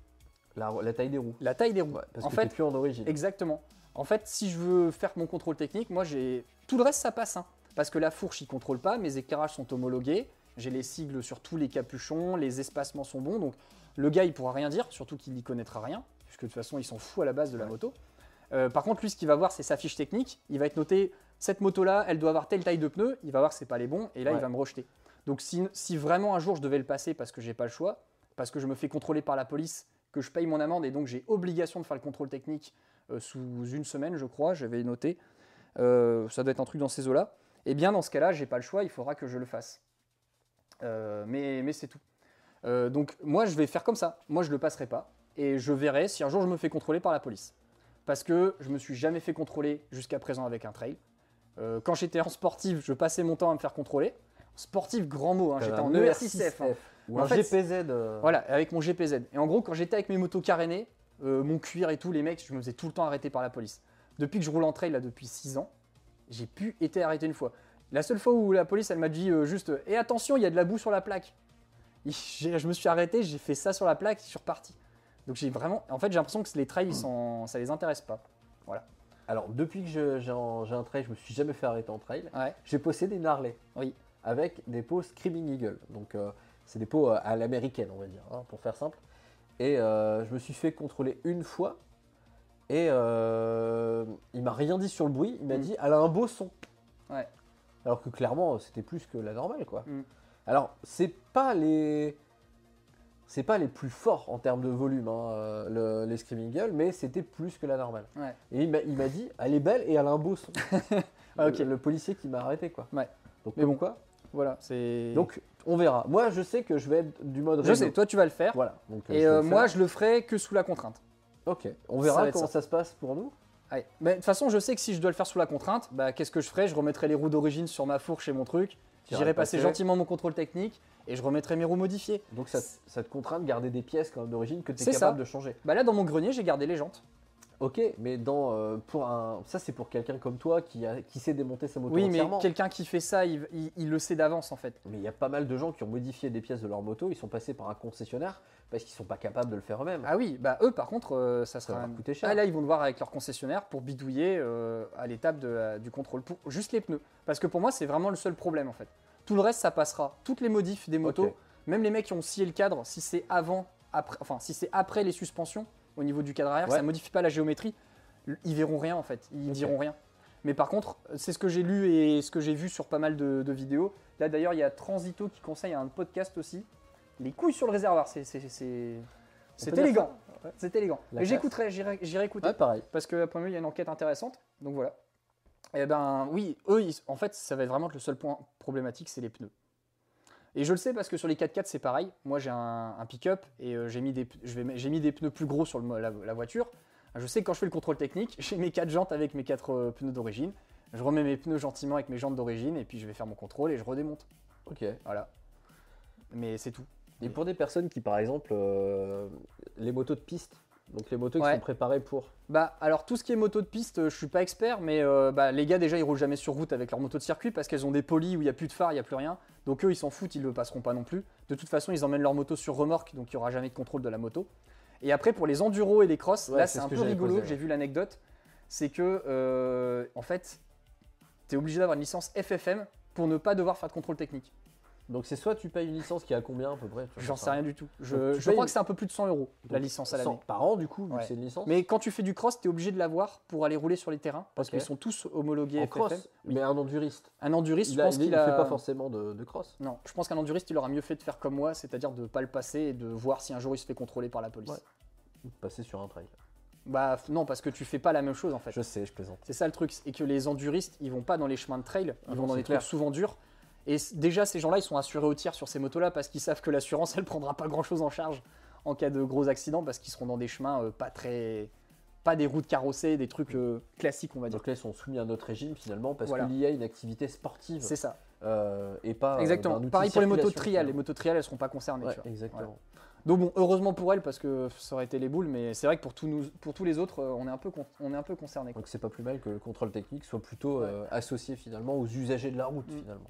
La, la taille des roues. la taille des roues. Ouais, parce en que fait, plus en origine. Exactement. En fait, si je veux faire mon contrôle technique, moi j'ai tout le reste ça passe, hein. parce que la fourche il contrôle pas, mes éclairages sont homologués, j'ai les sigles sur tous les capuchons, les espacements sont bons, donc le gars il pourra rien dire, surtout qu'il n'y connaîtra rien, puisque de toute façon il s'en fout à la base de la Ouais. moto. Euh, par contre, lui ce qu'il va voir c'est sa fiche technique, il va être noté cette moto là, elle doit avoir telle taille de pneus, il va voir que c'est pas les bons, et là il va me rejeter. Donc si, si vraiment un jour je devais le passer parce que j'ai pas le choix, parce que je me fais contrôler par la police, que je paye mon amende et donc j'ai obligation de faire le contrôle technique euh, sous une semaine, je crois, j'avais noté. Euh, ça doit être un truc dans ces eaux-là. Et bien dans ce cas-là, j'ai pas le choix, il faudra que je le fasse. Mais mais c'est tout. Euh, donc moi, je vais faire comme ça. Moi, je le passerai pas et je verrai si un jour je me fais contrôler par la police. Parce que je me suis jamais fait contrôler jusqu'à présent avec un trail. Euh, quand j'étais en sportif, je passais mon temps à me faire contrôler. Sportif, grand mot, hein, j'étais en ER6F. hein. Ou En un fait, GPZ. euh, Voilà, avec mon GPZ. Et en gros, quand j'étais avec mes motos carénées, mon cuir et tout, les mecs, je me faisais tout le temps arrêter par la police. Depuis que je roule en trail, là, depuis 6 ans, j'ai pu été arrêté une fois. La seule fois où la police, elle m'a dit juste Et attention, il y a de la boue sur la plaque. Je me suis arrêté, j'ai fait ça sur la plaque, je suis reparti. Donc j'ai vraiment. En fait, j'ai l'impression que les trails, ils sont- ça les intéresse pas. Alors depuis que j'ai un, trail, je me suis jamais fait arrêter en trail. Ouais. J'ai possédé une Harley. Oui. Avec des pots Screaming Eagle. Donc euh, c'est des pots euh, à l'américaine, on va dire, hein, pour faire simple. Et euh, je me suis fait contrôler une fois. Et euh, il m'a rien dit sur le bruit. Il m'a Mm. dit, elle a un beau son. Ouais. Alors que clairement, c'était plus que la normale, quoi. Mm. Alors c'est pas les c'est pas les plus forts en termes de volume, hein, euh, le- les Screaming Eagle, mais c'était plus que la normale. Ouais. Et il m'a- dit, elle est belle et elle a un beau son. (laughs) Ah, le, le policier qui m'a arrêté, quoi. Ouais. Donc, Mais bon. quoi. Voilà, c'est. Donc, on verra. Moi, je sais que je vais être du mode je réseau. sais, toi, tu vas le faire. Voilà. Donc, Et je euh, moi, je le ferai que sous la contrainte. Ok. On verra comment ça. ça. se passe pour nous. Mais de toute façon, je sais que si je dois le faire sous la contrainte, bah, qu'est-ce que je ferai? Je remettrai les roues d'origine sur ma fourche et mon truc. J'irai passer gentiment mon contrôle technique et je remettrai mes roues modifiées. Donc, ça, ça te contraint de garder des pièces d'origine que tu es C'est capable ça. de changer. Bah là, dans mon grenier, j'ai gardé les jantes. Ok, mais dans euh, pour un ça c'est pour quelqu'un comme toi qui a, qui sait démonter sa moto Oui, mais quelqu'un qui fait ça, il, il- il le sait d'avance en fait. Mais il y a pas mal de gens qui ont modifié des pièces de leur moto, ils sont passés par un concessionnaire parce qu'ils sont pas capables de le faire eux-mêmes. Ah oui, bah eux par contre, euh, ça ça sera. va leur coûter cher. Ah là, ils vont devoir avec leur concessionnaire pour bidouiller euh, à l'étape du contrôle, pour juste les pneus. Parce que pour moi, c'est vraiment le seul problème en fait. Tout le reste, ça passera. Toutes les modifs des motos, même les mecs qui ont scié le cadre, si c'est avant, après, enfin si c'est après les suspensions au niveau du cadre arrière, Ouais. ça modifie pas la géométrie. Ils verront rien en fait, ils diront rien. Mais par contre, c'est ce que j'ai lu et ce que j'ai vu sur pas mal de, de vidéos. Là d'ailleurs, il y a Transito qui conseille un podcast aussi. Les couilles sur le réservoir, c'est c'est- c'est- c'est peut dire élégant. C'est élégant. La Et classe. j'écouterai, j'irai j'irai écouter Ouais, pareil. parce que après il y a une enquête intéressante. Donc voilà. Et ben oui, eux, ils- en fait, ça va être vraiment le seul point problématique, c'est les pneus. Et je le sais parce que sur les 4x4 c'est pareil. Moi j'ai un, un pick-up et euh, j'ai mis, des p- je vais mettre- j'ai mis des pneus plus gros sur le la, la voiture. Je sais que quand je fais le contrôle technique, (laughs) j'ai mes quatre jantes avec mes quatre euh, pneus d'origine. Je remets mes pneus gentiment avec mes jantes d'origine et puis je vais faire mon contrôle et je redémonte. Ok. Voilà. Mais c'est tout. Et pour des personnes qui, par exemple, euh, les motos de piste, donc les motos qui sont préparées pour. Bah alors tout ce qui est moto de piste, euh, je suis pas expert, mais euh, bah, les gars déjà ils roulent jamais sur route avec leur moto de circuit parce qu'elles ont des polis où il y a plus de phare, il y a plus rien. Donc eux ils s'en foutent, ils le passeront pas non plus. De toute façon ils emmènent leur moto sur remorque, donc il y aura jamais de contrôle de la moto. Et après pour les enduros et les crosses, Ouais, là c'est c'est ce un peu rigolo. J'ai vu l'anecdote, c'est que euh, en fait tu es obligé d'avoir une licence FFM pour ne pas devoir faire de contrôle technique. Donc c'est soit tu payes une licence qui est à combien à peu près J'en sais rien du tout. Je, crois une- que c'est un peu plus de 100 euros la licence à 100 l'année. Par an du coup, vu Ouais. que c'est une licence. Mais quand tu fais du cross, tu es obligé de l'avoir pour aller rouler sur les terrains parce qu'ils sont tous homologués en FFM. cross, mais un enduriste. Un enduriste, il je a- pense il, qu'il il a. fait pas forcément de, de cross. Non, je pense qu'un enduriste, il aura mieux fait de faire comme moi, c'est-à-dire de pas le passer et de voir si un jour il se fait contrôler par la police. Ouais. Ou de passer sur un trail. Bah non, parce que tu fais pas la même chose en fait. Je sais, je plaisante. C'est ça le truc, et que les enduristes, ils vont pas dans les chemins de trail, Ah ils non, vont dans des clair. trucs souvent durs. Et déjà, ces gens-là, ils sont assurés au tir sur ces motos-là parce qu'ils savent que l'assurance, (laughs) elle prendra pas grand-chose en charge en cas de gros accident parce qu'ils seront dans des chemins euh, pas très, pas des routes carrossées, des trucs euh, classiques, on va dire. Donc là, ils sont soumis à notre régime finalement parce Voilà. qu'il y a une activité sportive C'est ça. euh, et pas. Exactement. Pareil pour les motos de trial. Les motos de trial, elles seront pas concernées. Ouais, tu vois. exactement. Donc bon, heureusement pour elles parce que ça aurait été les boules, mais c'est vrai que pour, tous nous, pour tous les autres, on est un peu, on est un peu concernés. quoi. Donc c'est pas plus mal que le contrôle technique soit plutôt euh, associé finalement aux usagers de la route Mm. finalement.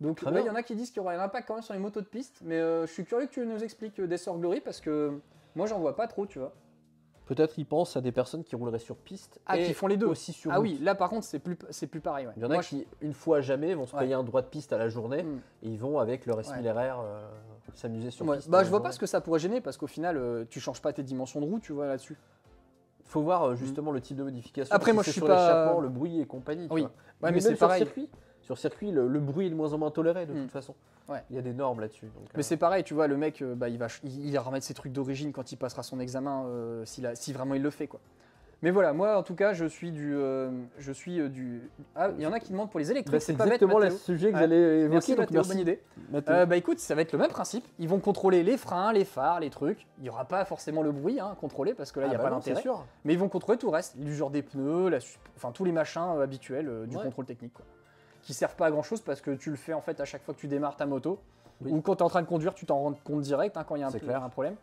Donc ouais, bien. il y en a qui disent qu'il y aura un impact quand même sur les motos de piste, mais euh, je suis curieux que tu nous expliques euh, Desert Glory parce que moi j'en vois pas trop, tu vois. Peut-être ils pensent à des personnes qui rouleraient sur piste Ah, et qui font les deux. aussi sur Ah route. oui, là par contre c'est plus, c'est plus pareil. ouais. Il y en a Moi, qui, une fois à jamais, vont se Ouais. payer un droit de piste à la journée Mm. et ils vont avec leur estiméraire euh, s'amuser sur Ouais, piste. Bah je vois pas ce que ça pourrait gêner parce qu'au final euh, tu changes pas tes dimensions de roue, tu vois là-dessus. faut voir euh, justement le type de modification. Après, moi, je suis sur pas- l'échappement, le bruit et compagnie. tu Oui. vois. Mais c'est pareil. circuit. Sur circuit, le, le bruit est de moins en moins toléré de Mm. toute façon. Ouais. Il y a des normes là-dessus. Mais euh, c'est pareil, tu vois, le mec, euh, bah, il, va, il, il remettre ses trucs d'origine quand il passera son examen, euh, si vraiment il le fait, quoi. Mais voilà, moi, en tout cas, je suis du... euh, je suis euh, du... Ah, il y en a qui demandent pour les électriques, bah, c'est pas bête, exactement le sujet que Ouais. j'allais évoquer. Merci, donc Mathéo, bonne idée. Euh, bah écoute, ça va être le même principe. Ils vont contrôler les freins, les phares, les trucs. Il n'y aura pas forcément le bruit hein, contrôlé parce que là, il Ah n'y a bah pas d'intérêt. Mais ils vont contrôler tout le reste, l'usure des pneus, la enfin tous les machins habituels du Ouais. contrôle technique. Quoi. Qui servent pas à grand chose parce que tu le fais en fait à chaque fois que tu démarres ta moto. Oui. Ou quand tu es en train de conduire, tu t'en rends compte direct hein, quand il y a un, clair. un problème.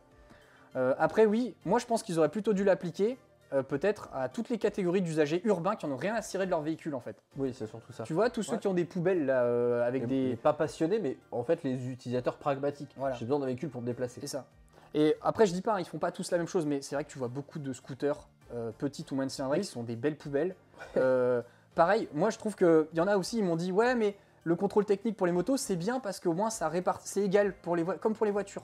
Euh, après, oui, moi je pense qu'ils auraient plutôt dû l'appliquer euh, peut-être à toutes les catégories d'usagers urbains qui en ont rien à cirer de leur véhicule en fait. Oui, c'est surtout ça. Tu vois, tous ceux Ouais. qui ont des poubelles là, euh, avec Les- des. les pas passionnés, mais en fait les utilisateurs pragmatiques. Voilà. J'ai besoin d'un véhicule pour me déplacer. C'est ça. Et après, je dis pas, hein, ils font pas tous la même chose, mais c'est vrai que tu vois beaucoup de scooters, petites ou moyennes cylindrées, qui sont des belles poubelles. Pareil, moi je trouve qu'il y en a aussi, ils m'ont dit, ouais, mais le contrôle technique pour les motos, c'est bien parce qu'au moins ça répart, c'est égal pour les comme pour les voitures.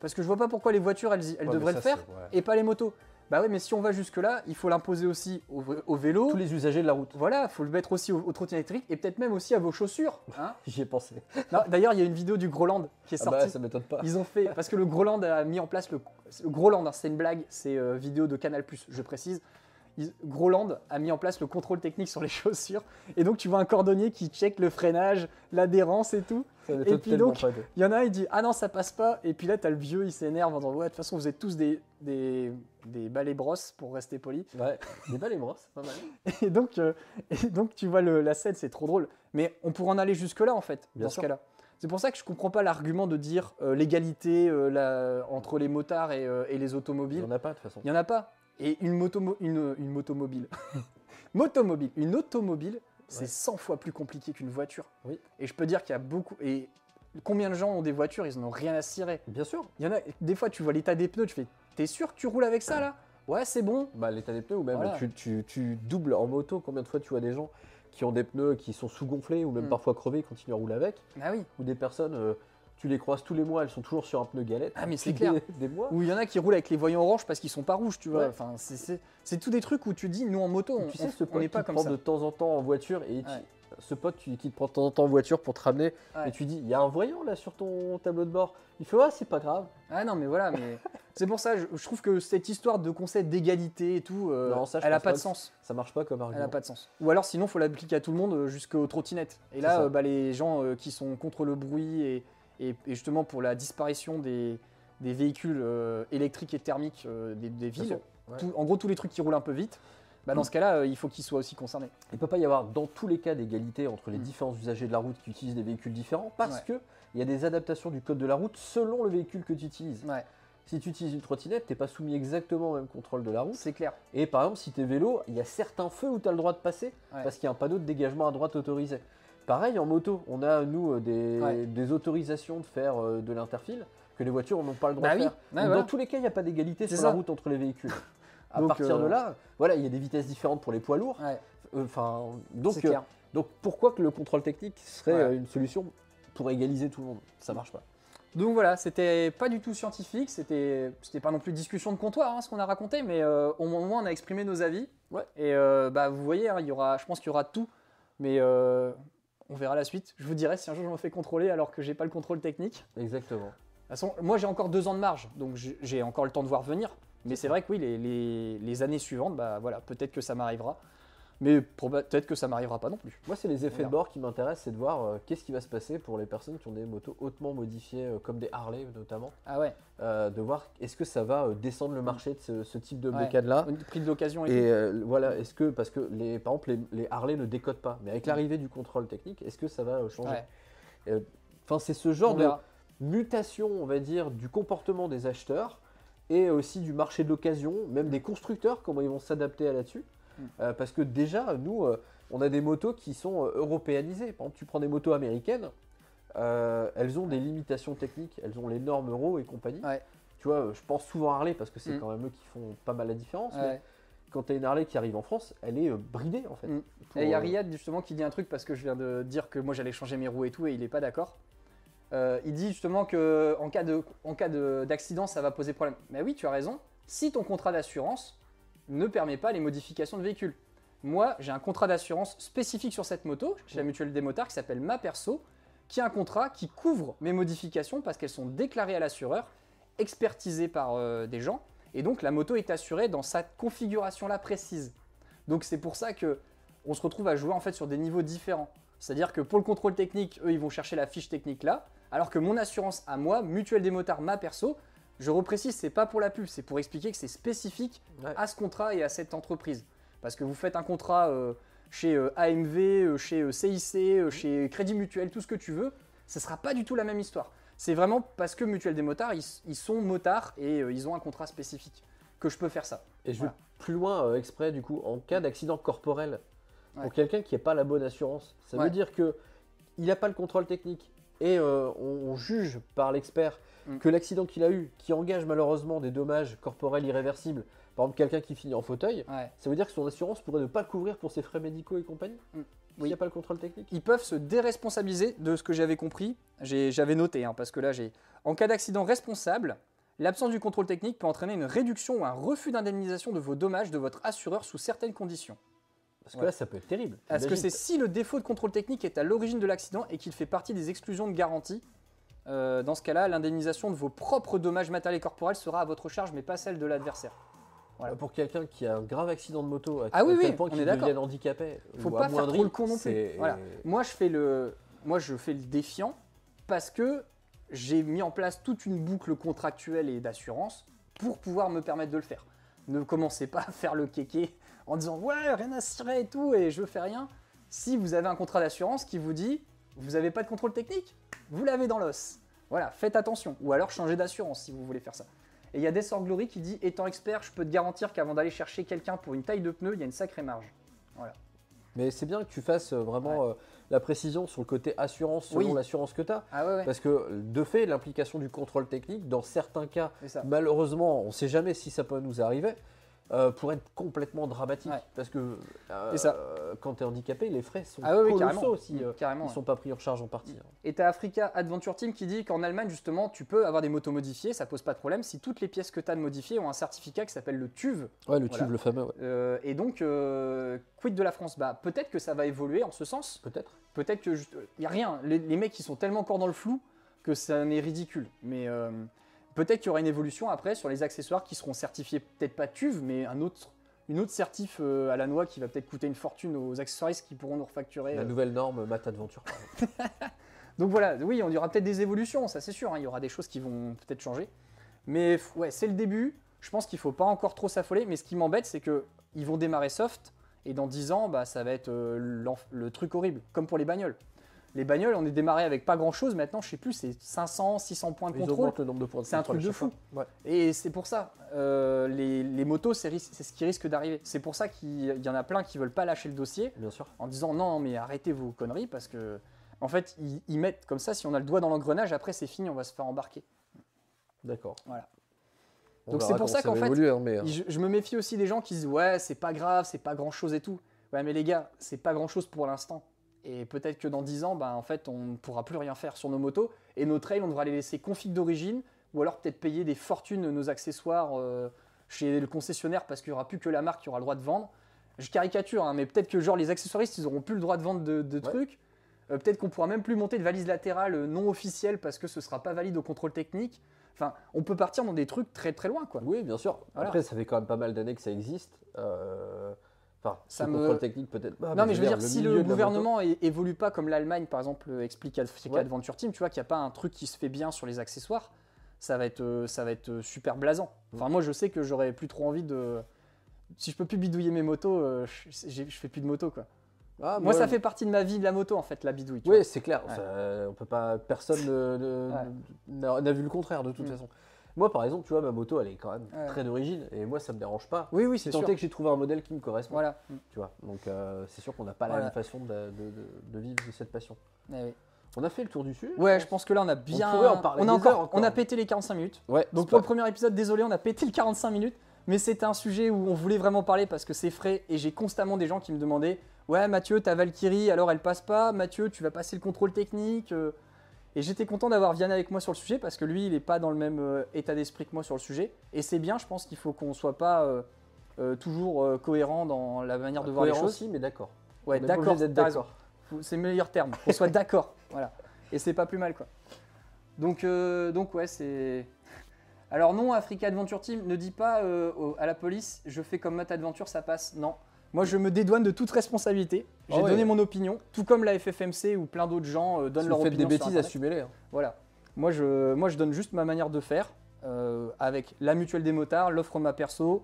Parce que je vois pas pourquoi les voitures, elles, elles Ouais, devraient ça, le faire, ouais. et pas les motos. Bah ouais, mais si on va jusque-là, il faut l'imposer aussi au, vé- au vélo. Tous les usagers de la route. Voilà, faut le mettre aussi aux, aux trottinettes électriques et peut-être même aussi à vos chaussures. hein. (laughs) J'y ai pensé. D'ailleurs, il y a une vidéo du Groland qui est Ah sortie. bah, ça m'étonne pas. Ils ont fait parce que le Groland a mis en place le, le Groland, hein, c'est une blague, c'est euh, vidéo de Canal+, je précise. Groland a mis en place le contrôle technique sur les (laughs) chaussures et donc tu vois un cordonnier qui check le freinage, l'adhérence et tout. M'étonne puis donc- Il y en a un il dit ah non ça passe pas et puis là t'as le vieux il s'énerve en disant ouais de toute façon vous êtes tous des des, des balais brosses pour rester poli Ouais, des balles et brosses, pas mal. (laughs) et donc euh, et donc tu vois le- la scène c'est trop drôle mais on pourrait en aller jusque là en fait Bien dans sûr. ce cas-là. C'est pour ça que je comprends pas l'argument de dire euh, l'égalité euh, entre les motards et, euh, et les Il automobiles. n'y en a pas de toute façon. Il n'y en a pas. Et une, moto une, une motomobile. (laughs) motomobile. Une automobile, c'est Ouais. 100 fois plus compliqué qu'une voiture. Oui. Et je peux dire qu'il y a beaucoup. Et combien de gens ont des voitures, ils n'en ont rien à cirer. Bien sûr. Il y en a. Des fois, tu vois l'état des pneus, tu fais T'es sûr que tu roules avec ça là? Ouais, c'est bon. Bah, l'état des pneus, ou même Voilà. tu, tu- tu doubles en moto. Combien de fois tu vois des gens qui ont des pneus qui sont sous-gonflés ou même Mm. parfois crevés, ils continuent à rouler avec? Ah oui. Ou des personnes, euh, tu les croises tous les mois, elles sont toujours sur un pneu galette. Ah, mais c'est clair. Des, (laughs) des mois. Ou il y en a qui roulent avec les voyants orange parce qu'ils sont pas rouges, tu vois. Ouais. Enfin, c'est- tous des trucs où tu dis, nous en moto, on tu sais, ce on pote n'est qui pas te comme ça. de temps en temps en voiture et tu- ce pote tu- qui te prend de temps en temps en voiture pour te ramener Ouais. et tu dis il y a un voyant là sur ton tableau de bord. Il fait ouais c'est pas grave. Ah non, mais voilà, mais (laughs) c'est pour ça, je, je trouve que cette histoire de concept d'égalité et tout, euh, Non, ça, je elle a pas pas de sens. Ça marche pas comme Elle argument. a pas de sens. Ou alors sinon, faut l'appliquer à tout le monde euh, jusqu'aux trottinettes. Et là, euh, bah, les gens euh, qui sont contre le bruit et, et- et justement pour la disparition des, des véhicules euh, électriques et thermiques euh, des, des Bien villes, sûr, ouais. tout- en gros tous les trucs qui roulent un peu vite, bah, dans ce cas-là, euh, il faut qu'ils soient aussi concernés. Il peut pas y avoir dans tous les cas d'égalité entre les Mm. différents usagers de la route qui utilisent des véhicules différents parce Ouais. que il y a des adaptations du code de la route selon le véhicule que tu utilises. Ouais, Si tu utilises une trottinette, t'es pas soumis exactement au même contrôle de la route. c'est clair. Et par exemple, si t'es vélo, il y a certains feux où tu as le droit de passer parce qu'il y a un panneau de dégagement à droite autorisé. Pareil en moto, on a nous euh, des, Ouais. des autorisations de faire euh, de l'interfile que les voitures n'ont pas le droit Bah de oui, faire. ouais, Donc, voilà. Dans tous les cas, il n'y a pas d'égalité sur la route entre les véhicules. (laughs) à Donc, partir de euh, là, voilà, il y a des vitesses différentes pour les poids lourds. Ouais, Euh, donc, clair. donc pourquoi que le contrôle technique serait Ouais. une solution pour égaliser tout le monde? Ça marche pas. Donc voilà, c'était pas du tout scientifique, c'était pas non plus discussion de comptoir hein, ce qu'on a raconté, mais euh, au moins on a exprimé nos avis. Ouais. Et bah vous voyez, hein, il y aura, je pense qu'il y aura tout, mais on verra la suite. Je vous dirai si un jour je me fais contrôler alors que j'ai pas le contrôle technique. Exactement. De toute façon, moi j'ai encore deux ans de marge, donc j'ai encore le temps de voir venir. Mais c'est vrai que oui, les, les- les années suivantes, bah voilà, peut-être que ça m'arrivera. Mais peut-être que ça m'arrivera pas non plus. Moi, c'est les effets de bord qui m'intéressent, c'est de voir euh, qu'est-ce qui va se passer pour les personnes qui ont des motos hautement modifiées, euh, comme des Harley notamment. Ah ouais, Euh, de voir est-ce que ça va descendre le marché de ce, ce type de au prix de l'occasion et, Et voilà, est-ce que, parce que les, par exemple, les, les Harley ne décodent pas, mais avec l'arrivée du contrôle technique, est-ce que ça va changer Enfin, c'est ce genre de mutation, on va dire, du comportement des acheteurs et aussi du marché de l'occasion, même des constructeurs, comment ils vont s'adapter à là-dessus. Euh, parce que déjà, nous, euh, on a des motos qui sont euh, européanisées. Par exemple, tu prends des motos américaines, euh, elles ont des limitations techniques, elles ont les normes euro et compagnie. Ouais. Tu vois, je pense souvent à Harley parce que c'est Mm. quand même eux qui font pas mal la différence. mais quand tu as une Harley qui arrive en France, elle est bridée en fait. Mm. Pour, Et il y a Riyad justement qui dit un truc parce que je viens de dire que moi j'allais changer mes roues et tout et il est pas d'accord. Euh, il dit justement que en cas de en cas de- d'accident ça va poser problème. Mais oui, tu as raison. Si ton contrat d'assurance ne permet pas les modifications de véhicule. Moi, j'ai un contrat d'assurance spécifique sur cette moto chez la mutuelle des motards qui s'appelle Ma Perso, qui a un contrat qui couvre mes modifications parce qu'elles sont déclarées à l'assureur, expertisées par euh, des gens, et donc la moto est assurée dans sa configuration là précise. Donc c'est pour ça que on se retrouve à jouer en fait sur des niveaux différents. C'est-à-dire que pour le contrôle technique, eux, ils vont chercher la fiche technique là, alors que mon assurance à moi, mutuelle des motards, ma perso, je reprécise, c'est pas pour la pub, c'est pour expliquer que c'est spécifique Ouais. à ce contrat et à cette entreprise. Parce que vous faites un contrat euh, chez euh, AMV, euh, chez CIC, chez Crédit Mutuel, tout ce que tu veux, ce sera pas du tout la même histoire. C'est vraiment parce que Mutuelle des motards, ils, ils sont motards et ils ont un contrat spécifique que je peux faire ça. Et je Voilà. vais plus loin exprès du coup, en cas d'accident corporel, Ouais. pour quelqu'un qui n'a pas la bonne assurance, ça Ouais. veut dire que il n'a pas le contrôle technique et on, on juge par l'expert Mm. que l'accident qu'il a eu, qui engage malheureusement des dommages corporels irréversibles, par exemple quelqu'un qui finit en fauteuil, Ouais. ça veut dire que son assurance pourrait ne pas le couvrir pour ses frais médicaux et compagnie. Mm. Oui. n'y a pas le contrôle technique? ils peuvent se déresponsabiliser de ce que j'avais compris. J'avais noté, hein, parce que là, j'ai. En cas d'accident responsable, l'absence du contrôle technique peut entraîner une réduction ou un refus d'indemnisation de vos dommages de votre assureur sous certaines conditions. Parce que Ouais. là, ça peut être terrible. Parce que c'est si le défaut de contrôle technique est à l'origine de l'accident et qu'il fait partie des exclusions de garantie. Euh, dans ce cas-là, l'indemnisation de vos propres dommages matériels et corporels sera à votre charge, mais pas celle de l'adversaire. Voilà. Pour quelqu'un qui a un grave accident de moto, à, Ah oui, tel oui, point qu'il devienne handicapé, Faut ou pas faire trop le con non plus. Voilà. Moi, je fais le, moi, je fais le défiant parce que j'ai mis en place toute une boucle contractuelle et d'assurance pour pouvoir me permettre de le faire. Ne commencez pas à faire le kéké en disant ouais rien à cirer et tout et je fais rien. Si vous avez un contrat d'assurance qui vous dit vous n'avez pas de contrôle technique, vous l'avez dans l'os. Voilà, faites attention. Ou alors changez d'assurance si vous voulez faire ça. Et il y a Desor Glory qui dit étant expert, je peux te garantir qu'avant d'aller chercher quelqu'un pour une taille de pneu, il y a une sacrée marge. Mais c'est bien que tu fasses euh, vraiment euh, la précision sur le côté assurance selon Oui. l'assurance que tu as. Ah ouais ouais, Parce que de fait, l'implication du contrôle technique, dans certains cas, malheureusement, on ne sait jamais si ça peut nous arriver, euh, pourrait être complètement dramatique. Ouais. Parce que euh, ça. quand tu es handicapé, les frais sont Ah oui, oui, colossaux si euh, Carrément, ils ne sont pas pris en charge en partie. hein. Et t'as Africa Adventure Team qui dit qu'en Allemagne, justement, tu peux avoir des motos modifiées, ça pose pas de problème si toutes les pièces que tu as de modifiées ont un certificat qui s'appelle le TUV. Ouais, le Voilà. le fameux, ouais. Euh, et donc, euh, quid de la France? Bah, peut-être que ça va évoluer en ce sens. peut-être. Peut-être que. Il n'y a rien. Les, les mecs, ils sont tellement encore dans le flou que ça n'est ridicule. Mais peut-être qu'il y aura une évolution après sur les accessoires qui seront certifiés, peut-être pas TUV, mais un autre. Une autre certif euh, à la noix qui va peut-être coûter une fortune aux accessoiristes qui pourront nous refacturer. La euh, nouvelle norme Mat Adventure. (laughs) Donc voilà, oui, on y aura peut-être des évolutions, ça c'est sûr, hein, il y aura des choses qui vont peut-être changer. Mais ouais, c'est le début, je pense qu'il faut pas encore trop s'affoler, mais ce qui m'embête, c'est que ils vont démarrer soft, et dans 10 ans, bah, ça va être euh, le truc horrible, comme pour les bagnoles. Les bagnoles, on est démarré avec pas grand-chose, maintenant, je sais plus, c'est 500, 600 points de Ils contrôle. le nombre de points C'est un truc de fou. Ouais. Et c'est pour ça, euh, les, les motos, c'est ce qui risque d'arriver. C'est pour ça qu'il y en a plein qui veulent pas lâcher le dossier, Bien sûr. en disant non, mais arrêtez vos conneries parce que en fait ils, ils mettent comme ça si on a le doigt dans l'engrenage après c'est fini on va se faire embarquer. D'accord. Voilà. On Donc c'est pour ça qu'en fait, évoluer, hein, mais, euh, Je, je me méfie aussi des gens qui disent ouais c'est pas grave c'est pas grand chose et tout. Ouais mais les gars c'est pas grand chose pour l'instant et peut-être que dans 10 ans ben en fait on ne pourra plus rien faire sur nos motos et nos trails on devra les laisser config d'origine ou alors peut-être payer des fortunes nos accessoires euh, chez le concessionnaire parce qu'il n'y aura plus que la marque qui aura le droit de vendre. Je caricature, hein, mais peut-être que genre les accessoiristes, ils auront plus le droit de vendre de, de trucs. Euh, peut-être qu'on pourra même plus monter de valise latérale euh, non officielle parce que ce sera pas valide au contrôle technique. Enfin, on peut partir dans des trucs très très loin, quoi. Oui, bien sûr. Voilà. Après, ça fait quand même pas mal d'années que ça existe. Euh, Enfin, Ça me- contrôle technique peut-être pas. non, mais je veux dire, si le gouvernement évolue pas comme l'Allemagne, par exemple, euh, explique à Ouais. Adventure Team, tu vois, qu'il n'y a pas un truc qui se fait bien sur les accessoires, ça va être, euh, ça va être euh, super blasant. Enfin, moi, je sais que j'aurais plus trop envie de. Si je peux plus bidouiller mes motos, je, je fais plus de moto, quoi. Ah, Moi, ça fait partie de ma vie de la moto, en fait, la bidouille. Oui, c'est clair. Ouais. ça- on peut pas. Personne n'a vu le contraire de toute Mm. façon. Moi, par exemple, tu vois, ma moto, elle est quand même Ouais. très d'origine et moi, ça me dérange pas. Oui, oui, c'est tant sûr. est que j'ai trouvé un modèle qui me correspond, Voilà. tu vois. Donc, euh, c'est sûr qu'on n'a pas la même façon de, de- de- de vivre de cette passion. Eh oui. On a fait le tour du sujet. Ouais, je pense que là, on a bien. pourrait en parler on, a encore, heures encore. on a pété les 45 minutes. Ouais. Donc pour le premier épisode, désolé, on a pété le 45 minutes, mais c'était un sujet où on voulait vraiment parler parce que c'est frais et j'ai constamment des gens qui me demandaient Ouais, Mathieu, ta Valkyrie, alors elle passe pas. Mathieu, tu vas passer le contrôle technique. euh. Et j'étais content d'avoir Vianney avec moi sur le sujet parce que lui, il n'est pas dans le même euh, état d'esprit que moi sur le sujet. Et c'est bien, je pense qu'il faut qu'on soit pas euh, euh, toujours cohérent dans la manière de voir les choses. aussi, mais d'accord. Ouais, d'accord, d'accord. C'est le meilleur terme, qu'on soit d'accord. (laughs) Voilà. Et c'est pas plus mal, quoi. Donc, euh, donc ouais, c'est. (laughs) Alors, non, Africa Adventure Team, ne dis pas à la police, je fais comme Matt Adventure, ça passe. Non. Moi, je me dédouane de toute responsabilité. J'ai ouais. donné mon opinion, tout comme la FFMC ou plein d'autres gens euh, donnent Si leur vous faites opinion. des sur bêtises, assumez-les. hein. Voilà. Moi je, moi, je donne juste ma manière de faire euh, avec la mutuelle des motards, l'offre ma perso,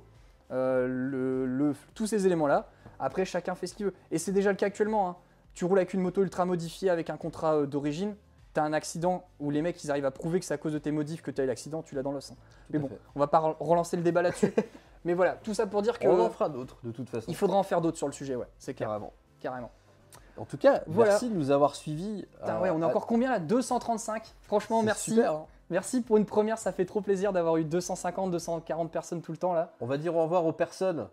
euh, le, le- tous ces éléments-là. Après, chacun fait ce qu'il veut. Et c'est déjà le cas actuellement. hein. Tu roules avec une moto ultra modifiée avec un contrat euh, d'origine. T'as un accident où les mecs ils arrivent à prouver que c'est à cause de tes modifs que tu as eu l'accident, tu l'as dans l'os. hein. Mais bon, fait. on va pas re- relancer le débat là-dessus. (laughs) Mais voilà, tout ça pour dire que On en fera d'autres, de toute façon. il faudra en faire d'autres sur le sujet, ouais, c'est clair, Carrément. carrément. En tout cas, Voilà. merci de nous avoir suivis. Putain, euh, ouais, on est à- encore combien là? 235 Franchement, merci. super, hein. Merci pour une première, ça fait trop plaisir d'avoir eu 250, 240 personnes tout le temps là. On va dire au revoir aux personnes.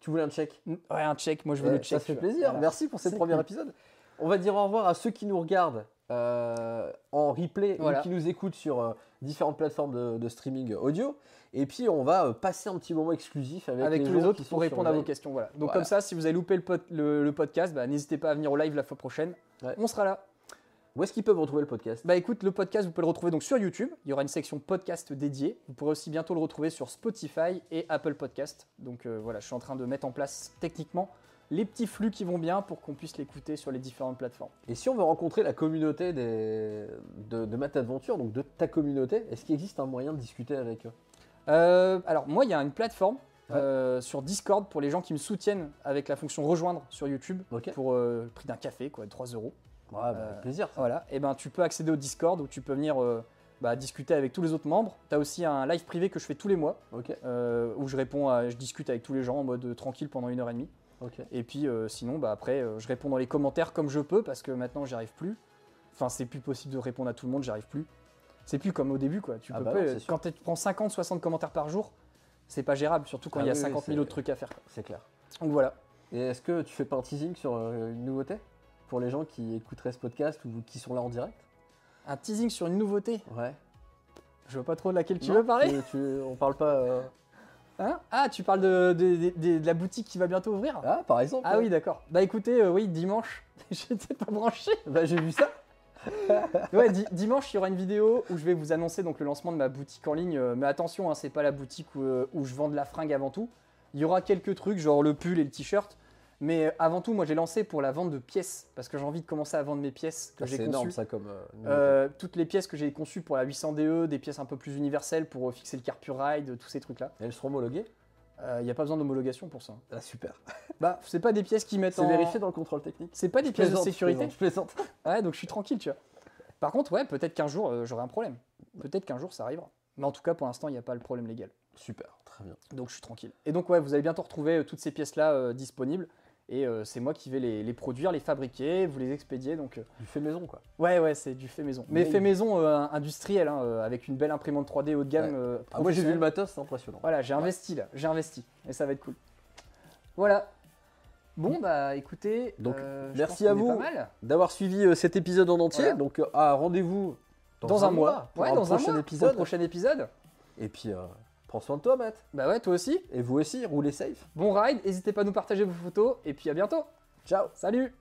Tu voulais un check? Ouais, un check, moi je veux Ouais, le check. Ça fait plaisir. Voilà. Merci pour ce premier cool. épisode. On va dire au revoir à ceux qui nous regardent euh, en replay Voilà. ou qui nous écoutent sur euh, différentes plateformes de, de streaming audio. Et puis on va euh, passer un petit moment exclusif avec, Avec, les tous les gens autres pour répondre à vos questions. Voilà. Donc Voilà. comme ça, si vous avez loupé le, pod- le- le podcast, bah, n'hésitez pas à venir au live la fois prochaine. Ouais. On sera là. Où est-ce qu'ils peuvent retrouver le podcast? Bah écoute, le podcast, vous pouvez le retrouver donc sur YouTube. Il y aura une section podcast dédiée. Vous pourrez aussi bientôt le retrouver sur Spotify et Apple Podcast. Donc euh, voilà, je suis en train de mettre en place techniquement les petits flux qui vont bien pour qu'on puisse l'écouter sur les différentes plateformes. Et si on veut rencontrer la communauté des... de, de Matt Adventure, donc de ta communauté, est-ce qu'il existe un moyen de discuter avec eux? Euh, alors moi, il y a une plateforme Ouais. euh, sur Discord pour les gens qui me soutiennent avec la fonction rejoindre sur YouTube pour euh, le prix d'un café, quoi, 3 euros. Ouais, bah, Euh, plaisir. ça. Voilà, et ben tu peux accéder au Discord où tu peux venir bah, discuter avec tous les autres membres. Tu as aussi un live privé que je fais tous les mois où je réponds, à, je discute avec tous les gens en mode tranquille pendant une heure et demie. Et puis sinon, bah, après, je réponds dans les commentaires comme je peux parce que maintenant j'y arrive plus. Enfin, c'est plus possible de répondre à tout le monde, j'y arrive plus. C'est plus comme au début, quoi. Tu Ah peux bah pas- non, sûr. quand tu prends 50, 60 commentaires par jour, c'est pas gérable, surtout quand Ah il y a oui, oui, 50 000 c'est- autres trucs à faire. C'est clair. Donc voilà. Et est-ce que tu fais pas un teasing sur euh, une nouveauté? Pour les gens qui écouteraient ce podcast ou qui sont là en direct? Un teasing sur une nouveauté? Ouais. Je vois pas trop de laquelle tu Non veux parler. tu- tu- On parle pas. euh, Hein? Ah, tu parles de, de- de- de- de la boutique qui va bientôt ouvrir? Ah, par exemple Ah ouais. oui, d'accord. Bah écoutez, euh, oui, dimanche, (laughs) j'étais pas branché. Bah, j'ai vu ça. (laughs) Ouais, di- dimanche, il y aura une vidéo où je vais vous annoncer donc le lancement de ma boutique en ligne. Euh, Mais attention, hein, c'est pas la boutique où, euh, où je vends de la fringue avant tout. Il y aura quelques trucs, genre le pull et le t-shirt. Mais euh, avant tout, moi, j'ai lancé pour la vente de pièces parce que j'ai envie de commencer à vendre mes pièces que Ah, j'ai c'est conçues. énorme ça comme. euh. Euh, toutes les pièces que j'ai conçues pour la 800DE, des pièces un peu plus universelles pour fixer le carpure ride, tous ces trucs-là. Elles seront homologuées? Il n'y a pas besoin d'homologation pour ça. Ah, super. (laughs) Bah, c'est pas des pièces qui mettent C'est en. vérifié dans le contrôle technique. C'est pas des Je pièces de sécurité. plaisante, Je plaisante. (laughs) Ouais, donc je suis tranquille, tu vois. Par contre, ouais, peut-être qu'un jour euh, j'aurai un problème. Peut-être qu'un jour ça arrivera. Mais en tout cas, pour l'instant, il n'y a pas le problème légal. Super, très bien. Donc je suis tranquille. Et donc, ouais, vous allez bientôt retrouver euh, toutes ces pièces-là euh, disponibles. Et euh, c'est moi qui vais les, les produire, les fabriquer, vous les expédier. Donc, euh, Du fait maison quoi. ouais, ouais, c'est du fait maison. Mais Mais- fait maison euh, industriel, hein, euh, avec une belle imprimante 3D haut de gamme. Ouais. Ah, moi j'ai vu le matos, c'est impressionnant. Voilà, j'ai investi là, j'ai investi. Et ça va être cool. Voilà. Bon, bah écoutez, Donc, merci à vous. D'avoir suivi cet épisode en entier. Voilà. Donc, ah, rendez-vous Dans, un, mois. pour ouais, un dans prochain un mois. pour épisode. le prochain épisode. Et puis, euh, prends soin de toi, Matt. Bah ouais, toi aussi. Et vous aussi, roulez safe. Bon ride, n'hésitez pas à nous partager vos photos et puis à bientôt. Ciao Salut